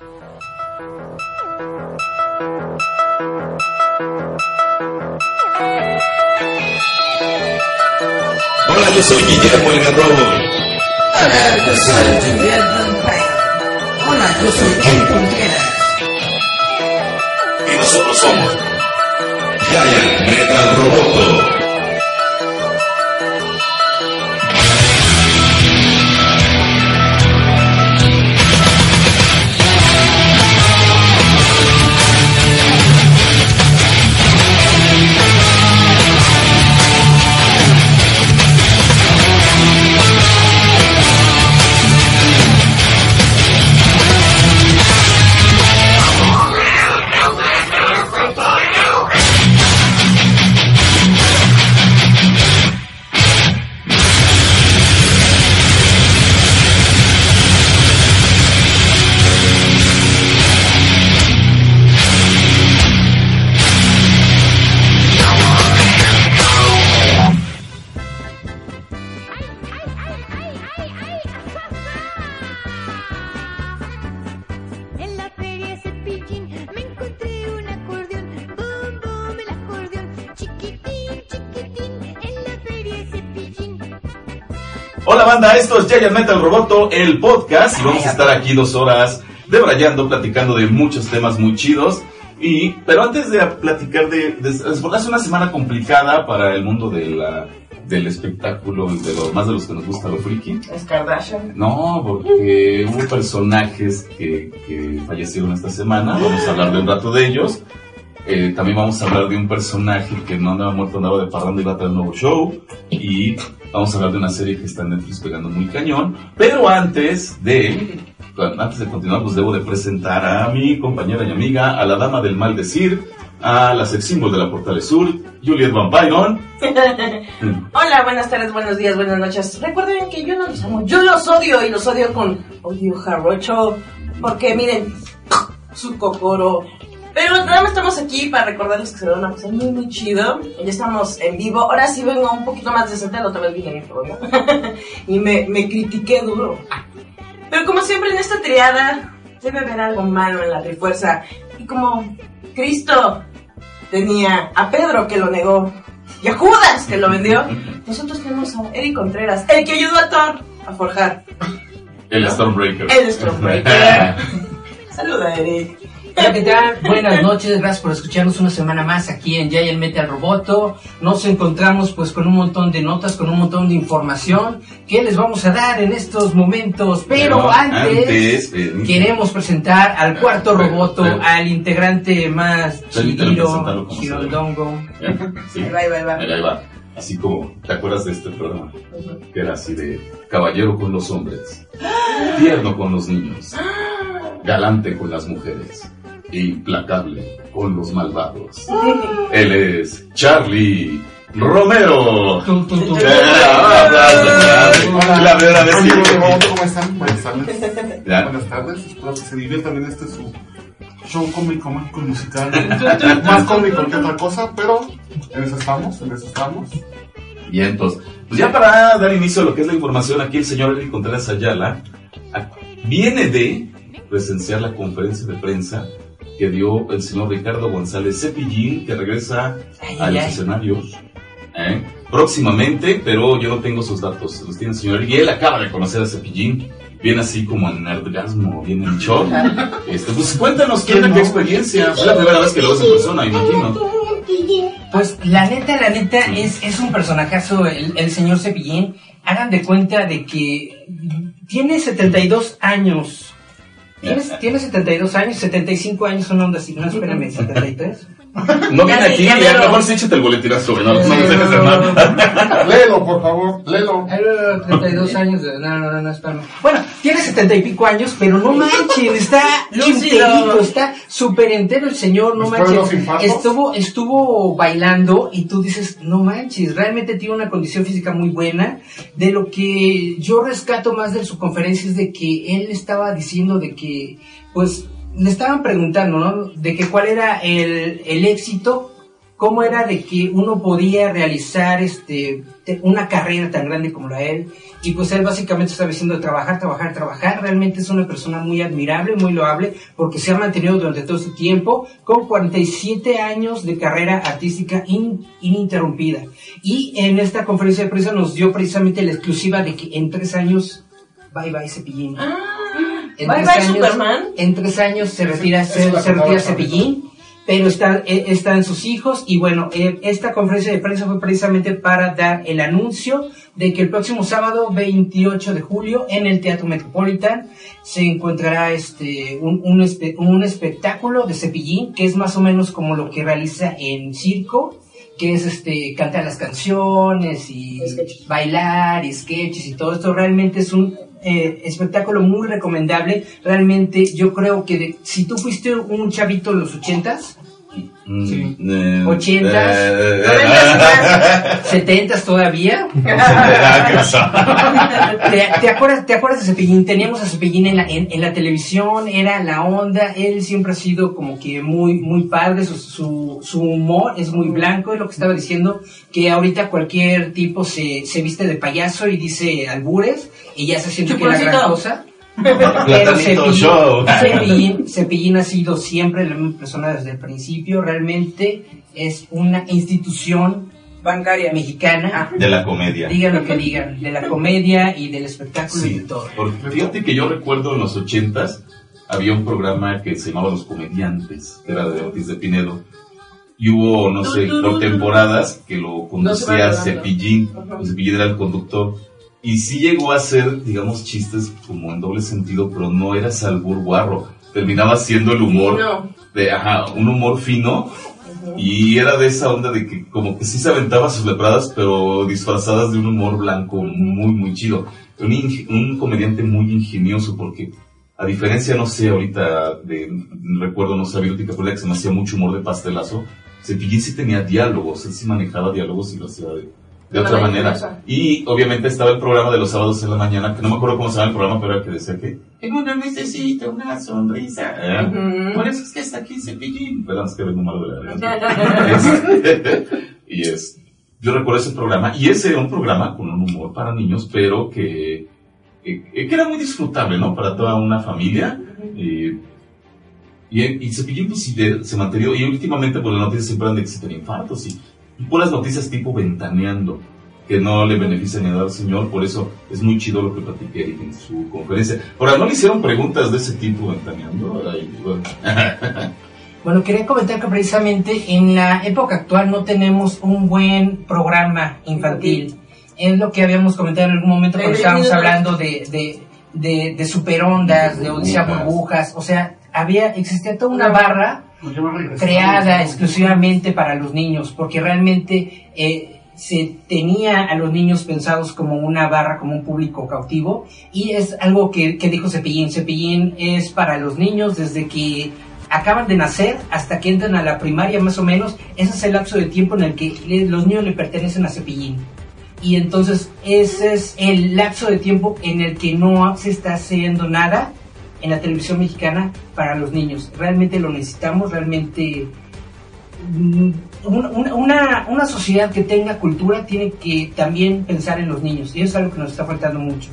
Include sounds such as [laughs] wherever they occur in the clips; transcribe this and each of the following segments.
Hola, yo soy Guillermo el Garrobo. Hola, yo soy Van Payne. Hola, yo soy Ken Contreras. Y nosotros somos Giant Metal Roboto. Giant Metal Roboto, el podcast, y vamos a estar aquí dos horas debrayando, platicando de muchos temas muy chidos. Y, pero antes de platicar de, de, hace una semana complicada para el mundo de la, del espectáculo y de lo más de los que nos gusta lo friki. Es Kardashian. No, porque hubo personajes que, que fallecieron esta semana, vamos a hablar de un rato de ellos. Eh, también vamos a hablar de un personaje que no andaba muerto, andaba de parranda y va a traer un nuevo show. Y vamos a hablar de una serie que está en Netflix pegando muy cañón. Pero antes de, antes de continuar, pues debo de presentar a mi compañera y amiga, a la dama del mal decir, a la sex symbol de la Portales Sur, Juliet Van Byron. [laughs] Hola, buenas tardes, buenos días, buenas noches. Recuerden que yo no los amo, yo los odio y los odio con odio jarrocho. Porque miren, su cocoro. Pero nada más estamos aquí para recordarles que se va a pasar muy, muy chido. Ya estamos en vivo. Ahora sí vengo un poquito más decente, la otra vez vine feo, ¿no? [laughs] y me, me critiqué duro. Pero como siempre en esta triada, debe haber algo malo en la trifuerza. Y como Cristo tenía a Pedro que lo negó y a Judas que lo vendió, [laughs] nosotros tenemos a Eric Contreras, el que ayudó a Thor a forjar El Stormbreaker. el Stormbreaker. [laughs] Saluda, Eric. Hola, ¿qué tal? Buenas noches, gracias por escucharnos una semana más aquí en Giant Metal Roboto. Nos encontramos pues con un montón de notas, con un montón de información que les vamos a dar en estos momentos. Pero, Pero antes, antes, eh, queremos presentar al cuarto roboto, al integrante más debe. chirondongo. Sí. Ahí va, ahí va, ahí. Así como, ¿te acuerdas de este programa? Que era así de caballero con los hombres, tierno con los niños, galante con las mujeres, implacable con los malvados. Él es Charlie Romero. Eh, La verdad es que... ¿cómo están? Buenas tardes. Ya. Buenas tardes. Espero que se diviertan en este su show cómico, mágico y musical. Más cómico que otra cosa, pero en eso estamos, en eso estamos. Bien, entonces, pues ya para dar inicio a lo que es la información, aquí el señor Eric Contreras Ayala a- viene de presenciar la conferencia de prensa que dio el señor Ricardo González Cepillín, que regresa Ay, a ay, los ay. escenarios ¿eh? próximamente, pero yo no tengo sus datos, los tiene el señor y él acaba de conocer a Cepillín. Viene así como en nerdgasmo, viene en shock. Este, pues cuéntanos, ¿qué, qué experiencia? Fue la primera vez que lo ves en persona, imagino. Pues la neta, la neta, es, es un personajazo el, el señor Cepillín. Hagan de cuenta de que tiene 72 años. ¿Tienes, tiene 72 años, 75 años son ondas así. No, espérame, 73. No viene aquí, ya ya, veo. mejor sí échate el boletinazo, güey, no, no nos dejes de mal. Léelo, por favor, léelo. Ay, no, no, 32 años, de- no, no, no, no, espérame. Bueno, tiene 70 y pico años, pero no manchen, está enterito, está súper entero el señor, no manches. Estuvo, estuvo bailando y tú dices, no manches, realmente tiene una condición física muy buena. De lo que yo rescato más de su conferencia es de que él estaba diciendo de que, pues, le estaban preguntando, ¿no? De que cuál era el, el éxito cómo era de que uno podía realizar este te- una carrera tan grande como la él y pues él básicamente estaba diciendo trabajar, trabajar, trabajar. Realmente es una persona muy admirable, muy loable porque se ha mantenido durante todo este tiempo con 47 años de carrera artística in- ininterrumpida. Y en esta conferencia de prensa nos dio precisamente la exclusiva de que en tres años, bye bye Cepillín. En Bye tres bye, años- Superman. En tres años se retira, Eso se, se retira Cepillín, pero está, eh, están sus hijos y bueno, eh, esta conferencia de prensa fue precisamente para dar el anuncio de que el próximo sábado 28 de julio en el Teatro Metropolitan se encontrará este un, un, espe- un espectáculo de Cepillín que es más o menos como lo que realiza en circo que es este cantar las canciones y Sketches. bailar y sketches y todo esto realmente es un eh, espectáculo muy recomendable realmente yo creo que de- si tú fuiste un chavito en los ochentas Sí. eh, Ochentas, eh, noventas, setentas todavía [laughs] ¿qué pasó? [laughs] ¿Te, te acuerdas, ¿Te acuerdas de Cepillín? Teníamos a Cepillín en la, en, en la televisión, era la onda, él siempre ha sido como que muy, muy padre, su, su, su humor es muy blanco, es lo que estaba diciendo, que ahorita cualquier tipo se, se viste de payaso y dice albures y ya se siente que es la gran cosa. Pero Show. Cepillín, Cepillín ha sido siempre la misma persona desde el principio, realmente es una institución Bancaria. mexicana, De la comedia. digan lo que digan, de la comedia y del espectáculo y Sí, de todo. porque fíjate que yo recuerdo en los ochentas había un programa que se llamaba Los Comediantes, que era de Ortiz de Pinedo. Y hubo, no sé, por temporadas que lo conducía No Cepillín. Cepillín era el conductor. Y sí llegó a hacer, digamos, chistes como en doble sentido, pero no era salbur guarro. Terminaba siendo el humor de, ajá, un humor fino. Y era de esa onda de que como que sí se aventaba sus lepradas, pero disfrazadas de un humor blanco muy, muy chido. Un, un comediante muy ingenioso porque, a diferencia, no sé, ahorita de, recuerdo, no sé, a Viruti Capula, que se me hacía mucho humor de pastelazo, Cepillín sí tenía diálogos, él sí manejaba diálogos y lo hacía de, de otra manera. Y obviamente estaba el programa de los sábados en la mañana, que no me acuerdo cómo se llama el programa, pero era que decía que el mundo necesita una sonrisa. ¿eh? Ujú. Por eso es que está aquí Cepillín. Perdón, es que vengo malo de la. [laughs] [laughs] Este, y es, yo recuerdo ese programa, y ese era un programa con un humor para niños, pero que, que, que era muy disfrutable, ¿no? Para toda una familia. eh, y, y Cepillín pues, sí, de- se mantenía, y últimamente pues las noticias siempre han de que se infartos, y, y puras noticias tipo ventaneando, que no le benefician ni a al señor, por eso es muy chido lo que platiqué en su conferencia. Ahora, ¿no le hicieron preguntas de ese tipo ventaneando? Ay, bueno. [laughs] Bueno, quería comentar que precisamente en la época actual no tenemos un buen programa infantil. Es lo que habíamos comentado en algún momento cuando estábamos hablando de, de, de, de superondas, de Odisea Burbujas. Burbujas. O sea, había, existía toda una barra Pues creada exclusivamente para los niños, porque realmente eh, se tenía a los niños pensados como una barra, como un público cautivo, y es algo que, que dijo Cepillín. Cepillín es para los niños desde que acaban de nacer hasta que entran a la primaria más o menos, ese es el lapso de tiempo en el que los niños le pertenecen a Cepillín. Y entonces ese es el lapso de tiempo en el que no se está haciendo nada en la televisión mexicana para los niños. Realmente lo necesitamos, realmente mm, un- un- una, una sociedad que tenga cultura tiene que también pensar en los niños. Y eso es algo que nos está faltando mucho.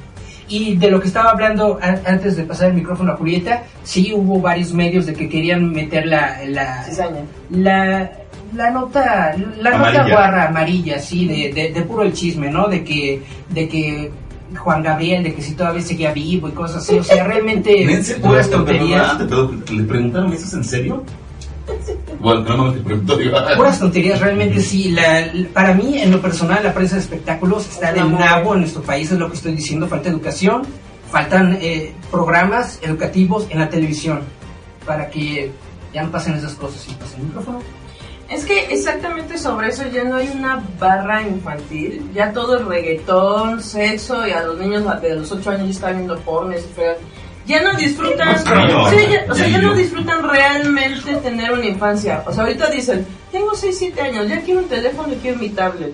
Y de lo que estaba hablando a- antes de pasar el micrófono a Julieta, sí hubo varios medios de que querían meter la, la, Cizaña. la, la nota la nota guarra amarilla sí de, de, de puro el chisme no de que de que Juan Gabriel de que si todavía seguía vivo y cosas así o sea realmente [laughs] puras tonterías ¿Le preguntaron eso es en serio? Bueno, no, no te preguntó, digo, ah, puras tonterías realmente sí la, para mí en lo personal la prensa de espectáculos está del Amor. nabo en nuestro país es lo que estoy diciendo falta educación faltan eh, programas educativos en la televisión para que ya no pasen esas cosas y pasen el micrófono Es que exactamente sobre eso ya no hay una barra infantil, ya todo es reggaetón, sexo y a los niños de los 8 años ya están viendo pornes y feas. Ya no disfrutan, sí, ya- o sea, Ya no disfrutan realmente tener una infancia. O sea, ahorita dicen, tengo 6, 7 años, ya quiero un teléfono y quiero mi tablet.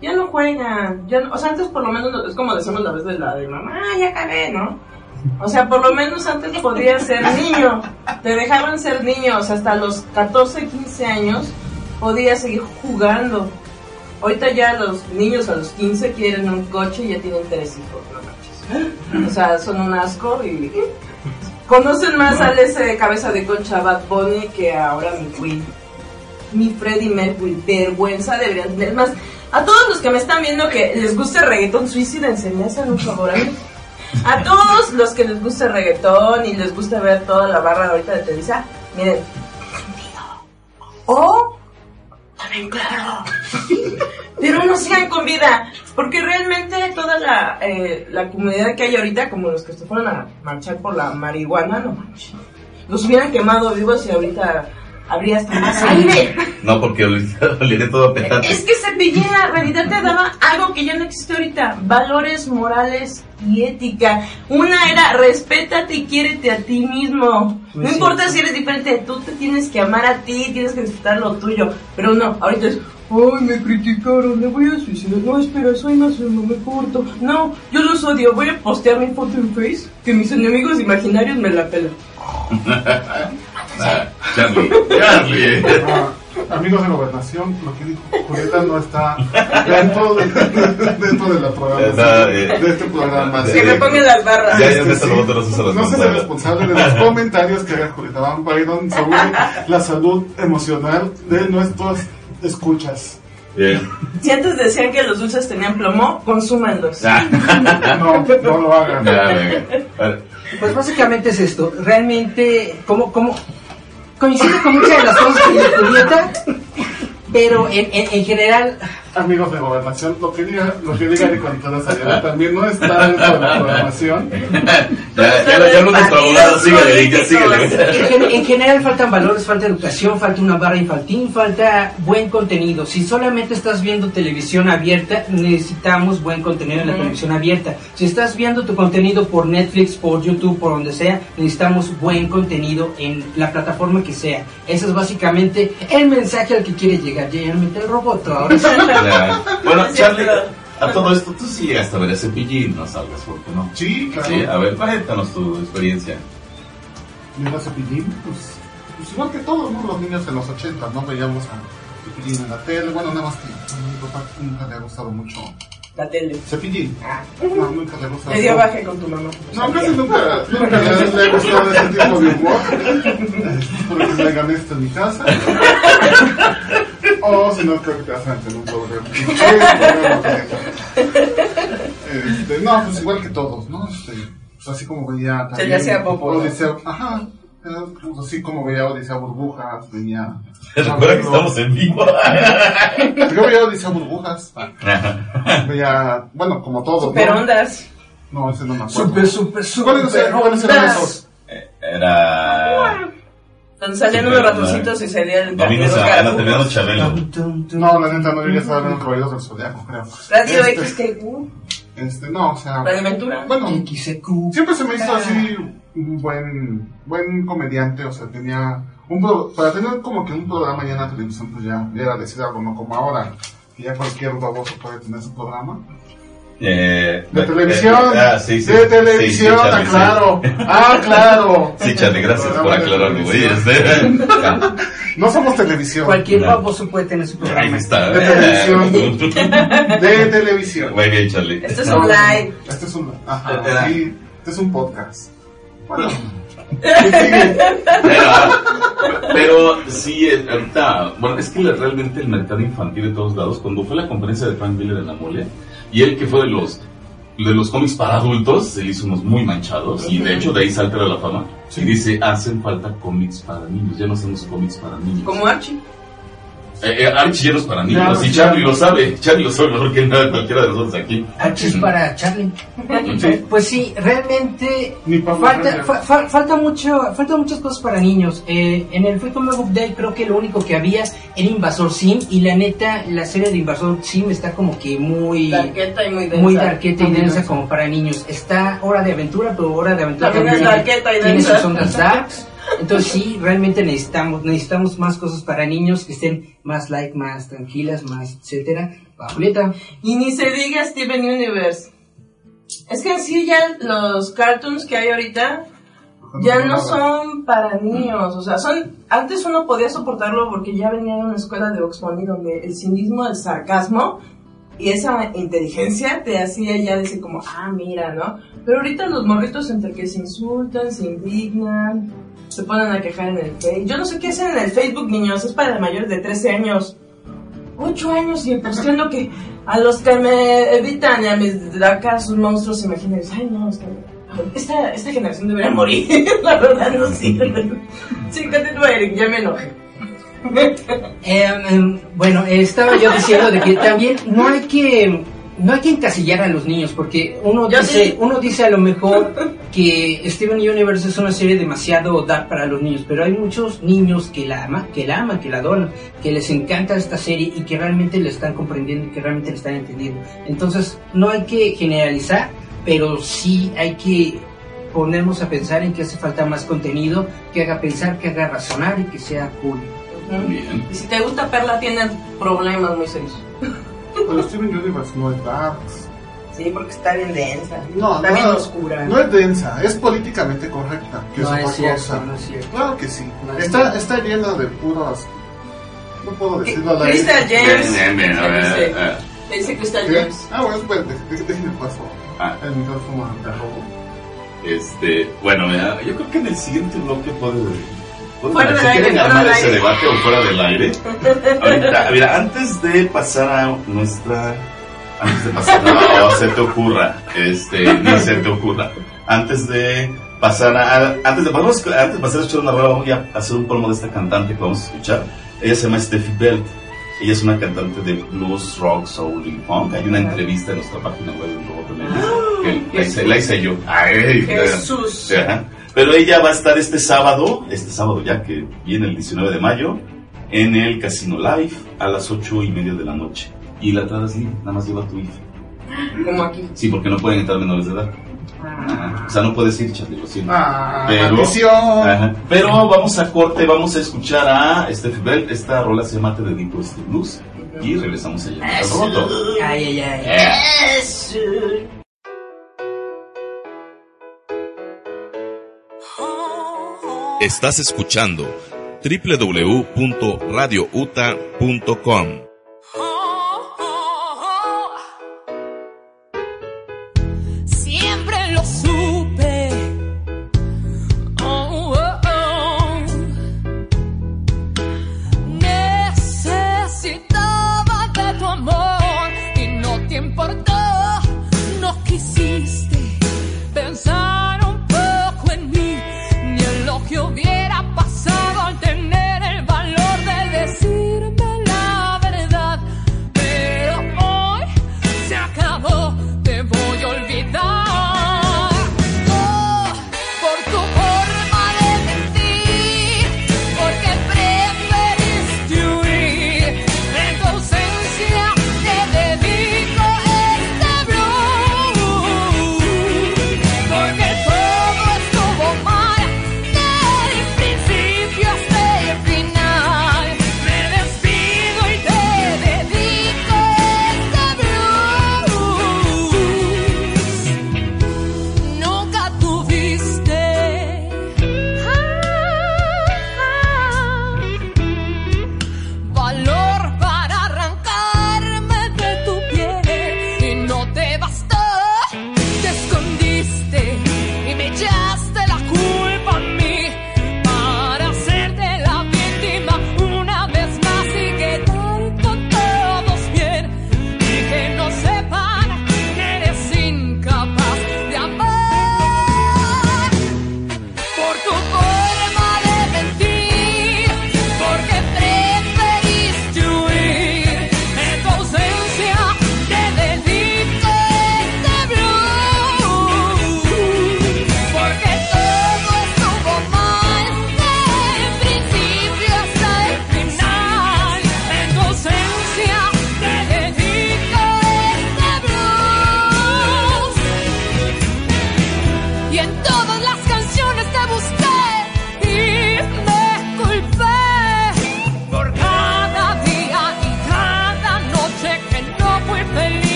Ya no juegan, ya no- o sea, antes por lo menos no- es como decimos la vez de la de mamá, "Ah, ya acabé, ¿no? O sea, por lo menos antes podías ser niño, te dejaban ser niño, o sea, hasta los 14, 15 años podía seguir jugando. Ahorita ya los niños a los 15 quieren un coche y ya tienen tres hijos, no. O sea, son un asco y conocen más al ese de cabeza de concha Bad Bunny que ahora mi Queen. Mi Freddie Mercury, vergüenza deberían tener más. A todos los que me están viendo que les gusta el reggaetón, suicídense, me un favor a mí. A todos los que les gusta el reggaetón y les gusta ver toda la barra ahorita de Televisa, miren, o también claro, pero no sigan con vida, porque realmente toda la, eh, la comunidad que hay ahorita, como los que se fueron a marchar por la marihuana, no manches, los hubieran quemado vivos y ahorita más aire. No, porque olvidé [laughs] todo a petate. Es que la realidad te daba algo que ya no existe ahorita, valores morales y ética. Una era respétate y quiérete a ti mismo. No Muy importa si eres diferente, tú te tienes que amar a ti, tienes que respetar lo tuyo. Pero no, ahorita es, ay, me criticaron, me voy a suicidar. No, espera, soy más no me corto. No, yo los odio, voy a postear mi foto en Face, que mis enemigos imaginarios me la pelan. Charlie, Charlie. Ah, amigos de gobernación, lo que dijo Julieta no está dentro de, dentro de la programación eh, de este programa. Que me pongan las barras. Ya, ya Este, sí. No se es responsable de los [laughs] comentarios que haga Julieta Van Byron sobre la salud emocional de nuestros escuchas. Bien. Si antes decían que los dulces tenían plomo, consúmanlos. Ah, [laughs] No, no lo hagan. ya, venga. Vale. Pues básicamente es esto. Realmente, como, como coincide con muchas de las cosas que dice Julieta, pero en, en, en general, Amigos de gobernación, lo que diga, lo que diga de Contreras Ayala también no está dentro de la programación. Ya, ya, lo- ya síguele, ya síguele. en, gen- en general faltan valores, falta educación, falta una barra infantil, falta buen contenido. Si solamente estás viendo televisión abierta, necesitamos buen contenido en la Ujú. televisión abierta. Si estás viendo tu contenido por Netflix, por YouTube, por donde sea, necesitamos buen contenido en la plataforma que sea. Ese es básicamente el mensaje al que quiere llegar. Ya meter el robot ahora [laughs] sí. [laughs] Ya. Bueno, Charlie, a todo esto, tú sí llegaste a ver ese pillín, no salgas, ¿por qué no? Sí, claro. Sí, a ver, cuéntanos tu experiencia. Mira Cepillín, pues, pues igual que todos, ¿no? Los niños en los 80, ¿no? Veíamos a Cepillín en la tele. Bueno, nada más que a mi papá nunca le ha gustado mucho La tele. Cepillín. No, nunca le ha gustado. Le dio baje con tu mamá. No, casi nunca, nunca le, ha gustado ese tipo de humor. [laughs] Porque le gané esto en mi casa. [laughs] O si no, creo que te vas a meter en un problema, [laughs] Este, no, pues igual que todos, ¿no? Este, pues así como veía Se le hacía popo, ajá. pues, así como veía Odisea Burbujas, veía. Recuerda [laughs] que estamos en vivo. [laughs] Yo veía Odisea Burbujas. Veía, bueno, como todos. Super ¿no? ondas. No, ese no me acuerdo. Super, super, ¿Cuáles super. eran- cuáles eran ondas. esos? Era. Donde salían unos ratoncitos y salía el Domingos los a la garfos. terminando Chabelo. No, la neta no llegué a estar en los caballeros del zodiaco, creo. Radio Este, XTQ. Este, no, o sea. Radio Aventura. Bueno, XQ. siempre se me hizo así un buen, buen comediante, o sea, tenía un pro- para tener como que un programa ya en la televisión, pues ya, ya era decir algo, no como ahora, que ya cualquier baboso puede tener su programa. Eh, De eh, televisión, eh, ah, sí, sí. de televisión, sí, ah, Charlie, sí. claro, ah, claro. Sí, Charlie, gracias por aclararlo, güey. Este. [laughs] No somos televisión, Cualquier No. baboso puede tener su Ahí programa. está. De televisión. [laughs] de televisión. Muy bien, Charlie. Esto es un live. Este es un, ajá, sí, este es un podcast. Bueno. [laughs] Pero, pero sí, eh, ahorita, bueno, es que realmente el mercado infantil de todos lados, cuando fue la conferencia de Frank Miller en la mole, y él que fue de los de los cómics para adultos, se le hizo unos muy manchados, y de hecho de ahí salta la fama, y dice, hacen falta cómics para niños, ya no hacemos cómics para niños. Como Archie. Eh, eh, Archie ya no es para niños, y ya. Charlie lo sabe, Charlie lo sabe mejor que nada, cualquiera de nosotros aquí. H es para Charlie. Sí. Pues sí, realmente Pablo falta, fa- fa- falta mucho, falta muchas cosas para niños. Eh, en el Free Comic Book Day creo que lo único que había era Invasor Sim y la neta la serie de Invasor Sim está como que muy Darqueta y muy densa. muy darqueta y densa como para niños. Está Hora de Aventura, pero Hora de Aventura También es darqueta y tiene densa. sus ondas darks. Entonces sí, realmente necesitamos necesitamos más cosas para niños que estén más light, más tranquilas, más etcétera. Va, Julieta. Y ni se diga Steven Universe. Es que en sí ya los cartoons que hay ahorita, ya no son para niños, o sea, son antes uno podía soportarlo porque ya venía de una escuela de Oxford donde el cinismo, el sarcasmo y esa inteligencia te hacía ya decir como, ah, mira, ¿no? Pero ahorita los morritos entre que se insultan, se indignan, se ponen a quejar en el Facebook. Yo no sé qué hacen en el Facebook, niños, es para mayores de 13 años. 8 años y posteando que a los que me evitan y a mis acá sus monstruos imaginarios, ay no, esta, esta generación debería morir, [laughs] la verdad no sirve. Sí, continúa Eric, ya me enojé. Eh, em, bueno, estaba yo diciendo de que también no hay que no hay que encasillar a los niños porque uno Yo dice sí. uno dice a lo mejor que Steven Universe es una serie demasiado dark para los niños, pero hay muchos niños que la aman, que la aman, que la adoran, que les encanta esta serie y que realmente la están comprendiendo y que realmente la están entendiendo. Entonces, no hay que generalizar, pero sí hay que ponernos a pensar en que hace falta más contenido que haga pensar, que haga razonar y que sea cool. Bien. Y si te gusta Perla, tienes problemas muy serios. [laughs] Pero Steven Universe no es Darks. Sí, porque está bien densa. No, está no, bien oscura. No es densa, es políticamente correcta. Que No es cierto, cosa. no es cierto. Claro que sí. No es está, está llena de puros. No puedo decirlo al aire. Crystal James. Bien, bien, bien, a ¿qué ver, dice? eh. ¿Qué dice Crystal ¿Qué? James? Ah, bueno, espérate, dé- déjenme paso Ah. el micrófono a robo. Este, bueno, yo creo que en el siguiente bloque puede. Del si quieren armar ese aire. debate o fuera del aire. [laughs] Ahorita, mira, antes de pasar a nuestra. Antes de pasar, no, se te ocurra, este, ni se te ocurra. Antes de pasar a. Antes de, vamos, antes de pasar a escuchar una rola, vamos a hacer un promo de esta cantante que vamos a escuchar. Ella se llama Steffi Belt. Ella es una cantante de blues, rock, soul y funk. Hay una entrevista en nuestra página web de Robo también. que la hice, la hice yo. Ay, Jesús. Ajá. Pero ella va a estar este sábado, este sábado ya que viene el 19 de mayo, en el Casino Live a las 8 y media de la noche. Y la entrada es libre, nada más lleva tu IFE. Como aquí. Sí, porque no pueden entrar menores de edad. Ajá. O sea, no puedes ir, Charlie, lo siento. Ah, Pero-. Ajá. Pero vamos a corte, vamos a escuchar a Steffi Bell. Esta rola se llama Te dedico este blues. Y regresamos allá. Ay, ay, ay. Eh. Estás escuchando www.radiouta.com.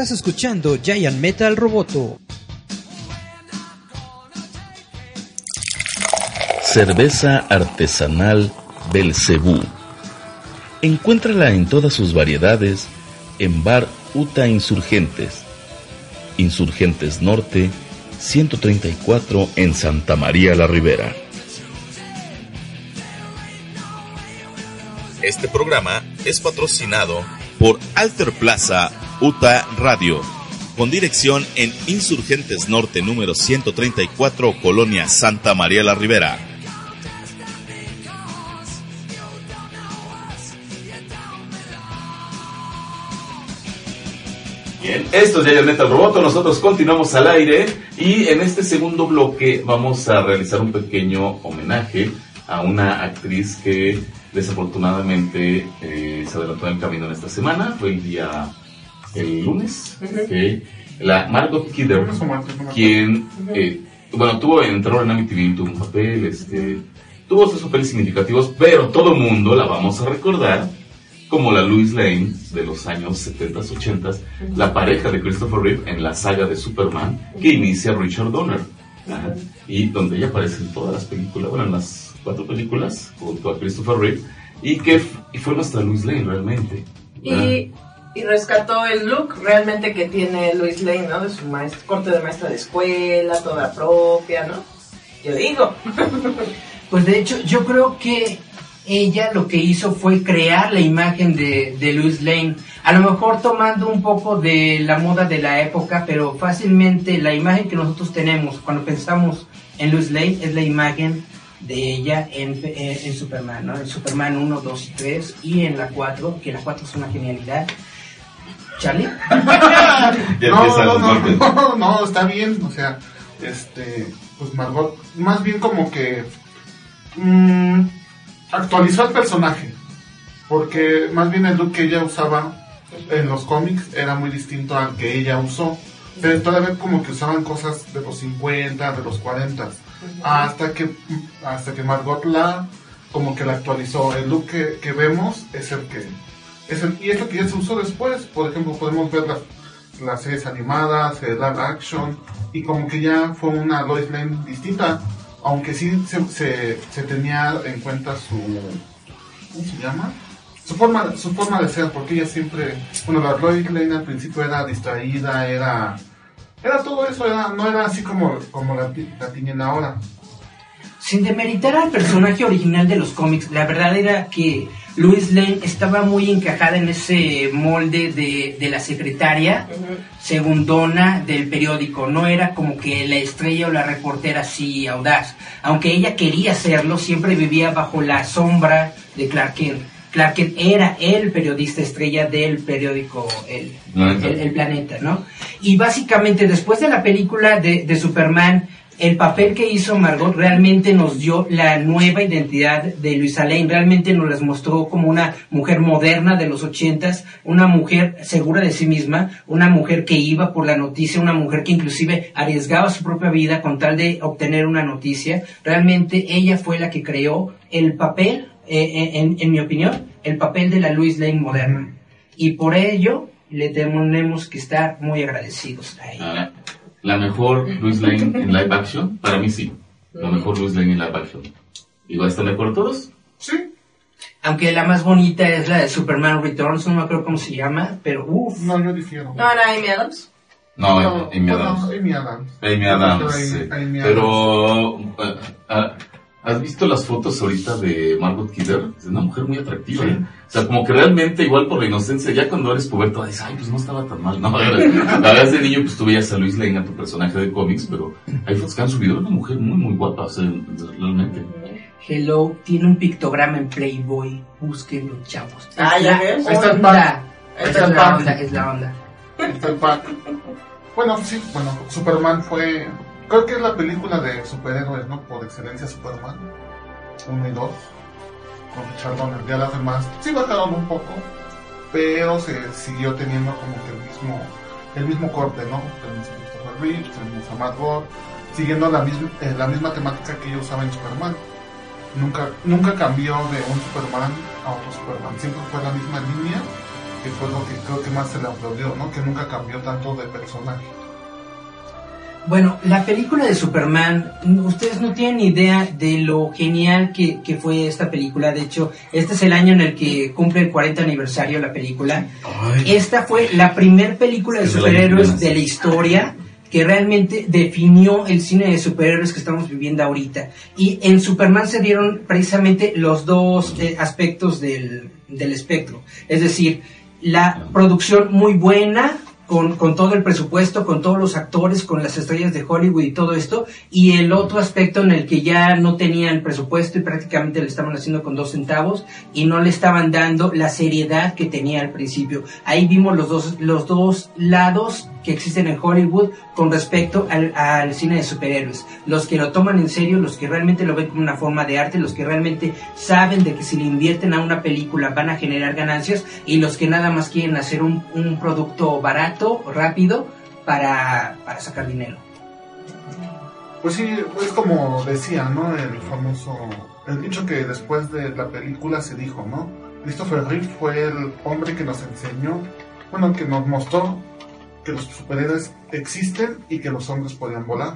Estás escuchando Giant Metal Roboto. Cerveza artesanal Belcebú. Encuéntrala en todas sus variedades en Bar Uta Insurgentes. Insurgentes Norte, 134 en Santa María la Ribera. Este programa es patrocinado por Alter Plaza Uta Radio, con dirección en Insurgentes Norte número 134, Colonia Santa María la Ribera. Bien, esto es Giant Metal Roboto, nosotros continuamos al aire y en este segundo bloque vamos a realizar un pequeño homenaje a una actriz que desafortunadamente eh, se adelantó en camino en esta semana, fue el día, el lunes, ok. la Margot Kidder, quien, eh, bueno, tuvo, entró en Amityville, tuvo un papel, este, tuvo sus papeles significativos, pero todo el mundo la vamos a recordar como la Louise Lane de los años 70s, 80s, la pareja de Christopher Reeve en la saga de Superman que inicia Richard Donner. Ajá. Y donde ella aparece en todas las películas, bueno, en las cuatro películas, junto a Christopher Reeve, y que y fue nuestra Louise Lane realmente. ¿verdad? Y, y rescató el look realmente que tiene Luis Lane, ¿no? De su maestra, corte de maestra de escuela, toda propia, ¿no? Yo digo. [laughs] Pues de hecho, yo creo que ella lo que hizo fue crear la imagen de, de Louis Lane. A lo mejor tomando un poco de la moda de la época, pero fácilmente la imagen que nosotros tenemos cuando pensamos en Louis Lane es la imagen de ella en, en, en Superman, ¿no? En Superman 1, 2 y 3 y en la 4, que la 4 es una genialidad. Charlie. Ya no, no, los no, no, no, está bien, o sea, este, pues Margot, más bien como que mm, actualizó el personaje, porque más bien el look que ella usaba en los cómics era muy distinto al que ella usó, pero todavía como que usaban cosas de los 50, de los 40, hasta que, hasta que Margot la, como que la actualizó, el look que, que vemos es el que, y es que ya se usó después, por ejemplo, podemos ver las series animadas, el live action, y como que ya fue una Lois Lane distinta, aunque sí se, tenía en cuenta su, ¿cómo se llama? Su forma, su forma de ser, porque ella siempre, bueno, la Lois Lane al principio era distraída, era, era todo eso, era, no era así como, como la, la tienen ahora. Sin demeritar al personaje original de los cómics, la verdad era que Louis Lane estaba muy encajada en ese molde de, de la secretaria segundona del periódico. No era como que la estrella o la reportera así audaz. Aunque ella quería serlo, siempre vivía bajo la sombra de Clark Kent. Clark Kent era el periodista estrella del periódico El, Planeta. el, el planeta, ¿no? Y básicamente después de la película de, de Superman, el papel que hizo Margot realmente nos dio la nueva identidad de Luisa Lane, realmente nos las mostró como una mujer moderna de los ochentas, una mujer segura de sí misma, una mujer que iba por la noticia, una mujer que inclusive arriesgaba su propia vida con tal de obtener una noticia. Realmente ella fue la que creó el papel, eh, en, en mi opinión, el papel de la Louise Lane moderna. Y por ello le tenemos que estar muy agradecidos a ella. La mejor Louise Lane [laughs] en live action, para mí sí. La mejor Louise Lane en live action. Igual están de acuerdo todos. Sí, Aunque la más bonita es la de Superman Returns, no me acuerdo cómo se llama, pero uff. no, yo difiero. ¿No era Amy Adams? No, No, Amy Adams. Amy Adams. Amy Adams. Amy- sí. Amy Pero, ah, ah, ¿has visto las fotos ahorita de Margot Kidder? Es una mujer muy atractiva. Sí. ¿eh? O sea, como que realmente, igual por la inocencia, ya cuando eres puberto, dices, ay, pues no estaba tan mal. No, [laughs] la verdad, la es de niño, pues tú veías a Luis Lane, a tu personaje de cómics, pero hay fotos que han subido. Una mujer muy, muy guapa, o sea, realmente. Hello tiene un pictograma en Playboy. Búsquenlo, chavos. Ah, Es ya la ves. Ahí está el onda. pack. Ahí Esa está es el la pack. onda, es la onda. Está el pack. Bueno, sí, bueno, Superman fue. Creo que es la película de superhéroes, ¿no? Por excelencia, Superman. 1 y 2. Con Richard Donner. Ya las demás sí bajaron un poco, pero se siguió teniendo como que el mismo, el mismo corte, ¿no? Tenemos a Christopher Reeve, tenemos a Matt Ward, siguiendo la misma, eh, la misma temática que yo usaba en Superman. Nunca, nunca cambió de un Superman a otro Superman. Siempre fue la misma línea que fue lo que creo que más se le aplaudió, ¿no? Que nunca cambió tanto de personaje. Bueno, la película de Superman, mm, ustedes no tienen idea de lo genial que, que fue esta película. De hecho, este es el año en el que cumple el 40 aniversario la película. Esta fue la primer película de superhéroes de la historia que realmente definió el cine de superhéroes que estamos viviendo ahorita. Y en Superman se dieron precisamente los dos eh, aspectos del, del espectro. Es decir, la producción muy buena, con, con todo el presupuesto, con todos los actores, con las estrellas de Hollywood y todo esto, y el otro aspecto en el que ya no tenían presupuesto y prácticamente le estaban haciendo con dos centavos y no le estaban dando la seriedad que tenía al principio. Ahí vimos los dos, los dos lados que existen en Hollywood con respecto al, al cine de superhéroes. Los que lo toman en serio, los que realmente lo ven como una forma de arte, los que realmente saben de que si le invierten a una película van a generar ganancias y los que nada más quieren hacer un, un producto barato, rápido, para, para sacar dinero. Pues sí, es como decía, ¿no? El famoso, el dicho que después de la película se dijo, ¿no? Christopher Reeve fue el hombre que nos enseñó, bueno, que nos mostró que los superhéroes existen y que los hombres podían volar.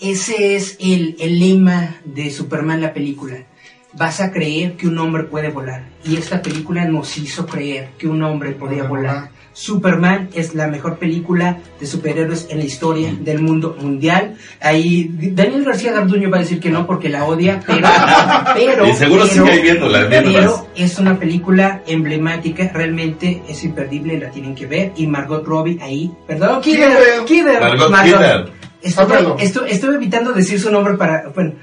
Ese es el, el lema de Superman la película. Vas a creer que un hombre puede volar. Y esta película nos hizo creer que un hombre podía volar. Superman es la mejor película de superhéroes en la historia del mundo mundial. Ahí Daniel García Garduño va a decir que no porque la odia, pero [laughs] pero Y seguro pero- sigue ahí viéndola, viéndolas. pero es una película emblemática, realmente es imperdible, la tienen que ver. Y Margot Robbie ahí, perdón, Kidder, Kidder. Margot Margot. Kidder. Estuve, Sácalo. estu- estuve evitando decir su nombre para. Bueno,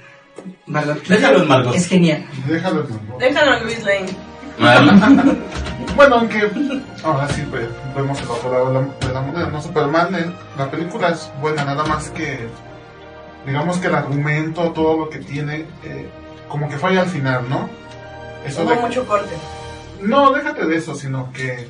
Margot. Déjalo en Margot. Es genial. Déjalo, hermano. Déjalo a Luis Lane. Mal. [laughs] Bueno, aunque ahora sí pues, vemos el otro lado de la, moneda, ¿no? Superman, eh, la película es buena, nada más que, digamos que el argumento, todo lo que tiene, eh, como que falla al final, ¿no? Eso Hubo de, mucho corte. no, déjate de eso, sino que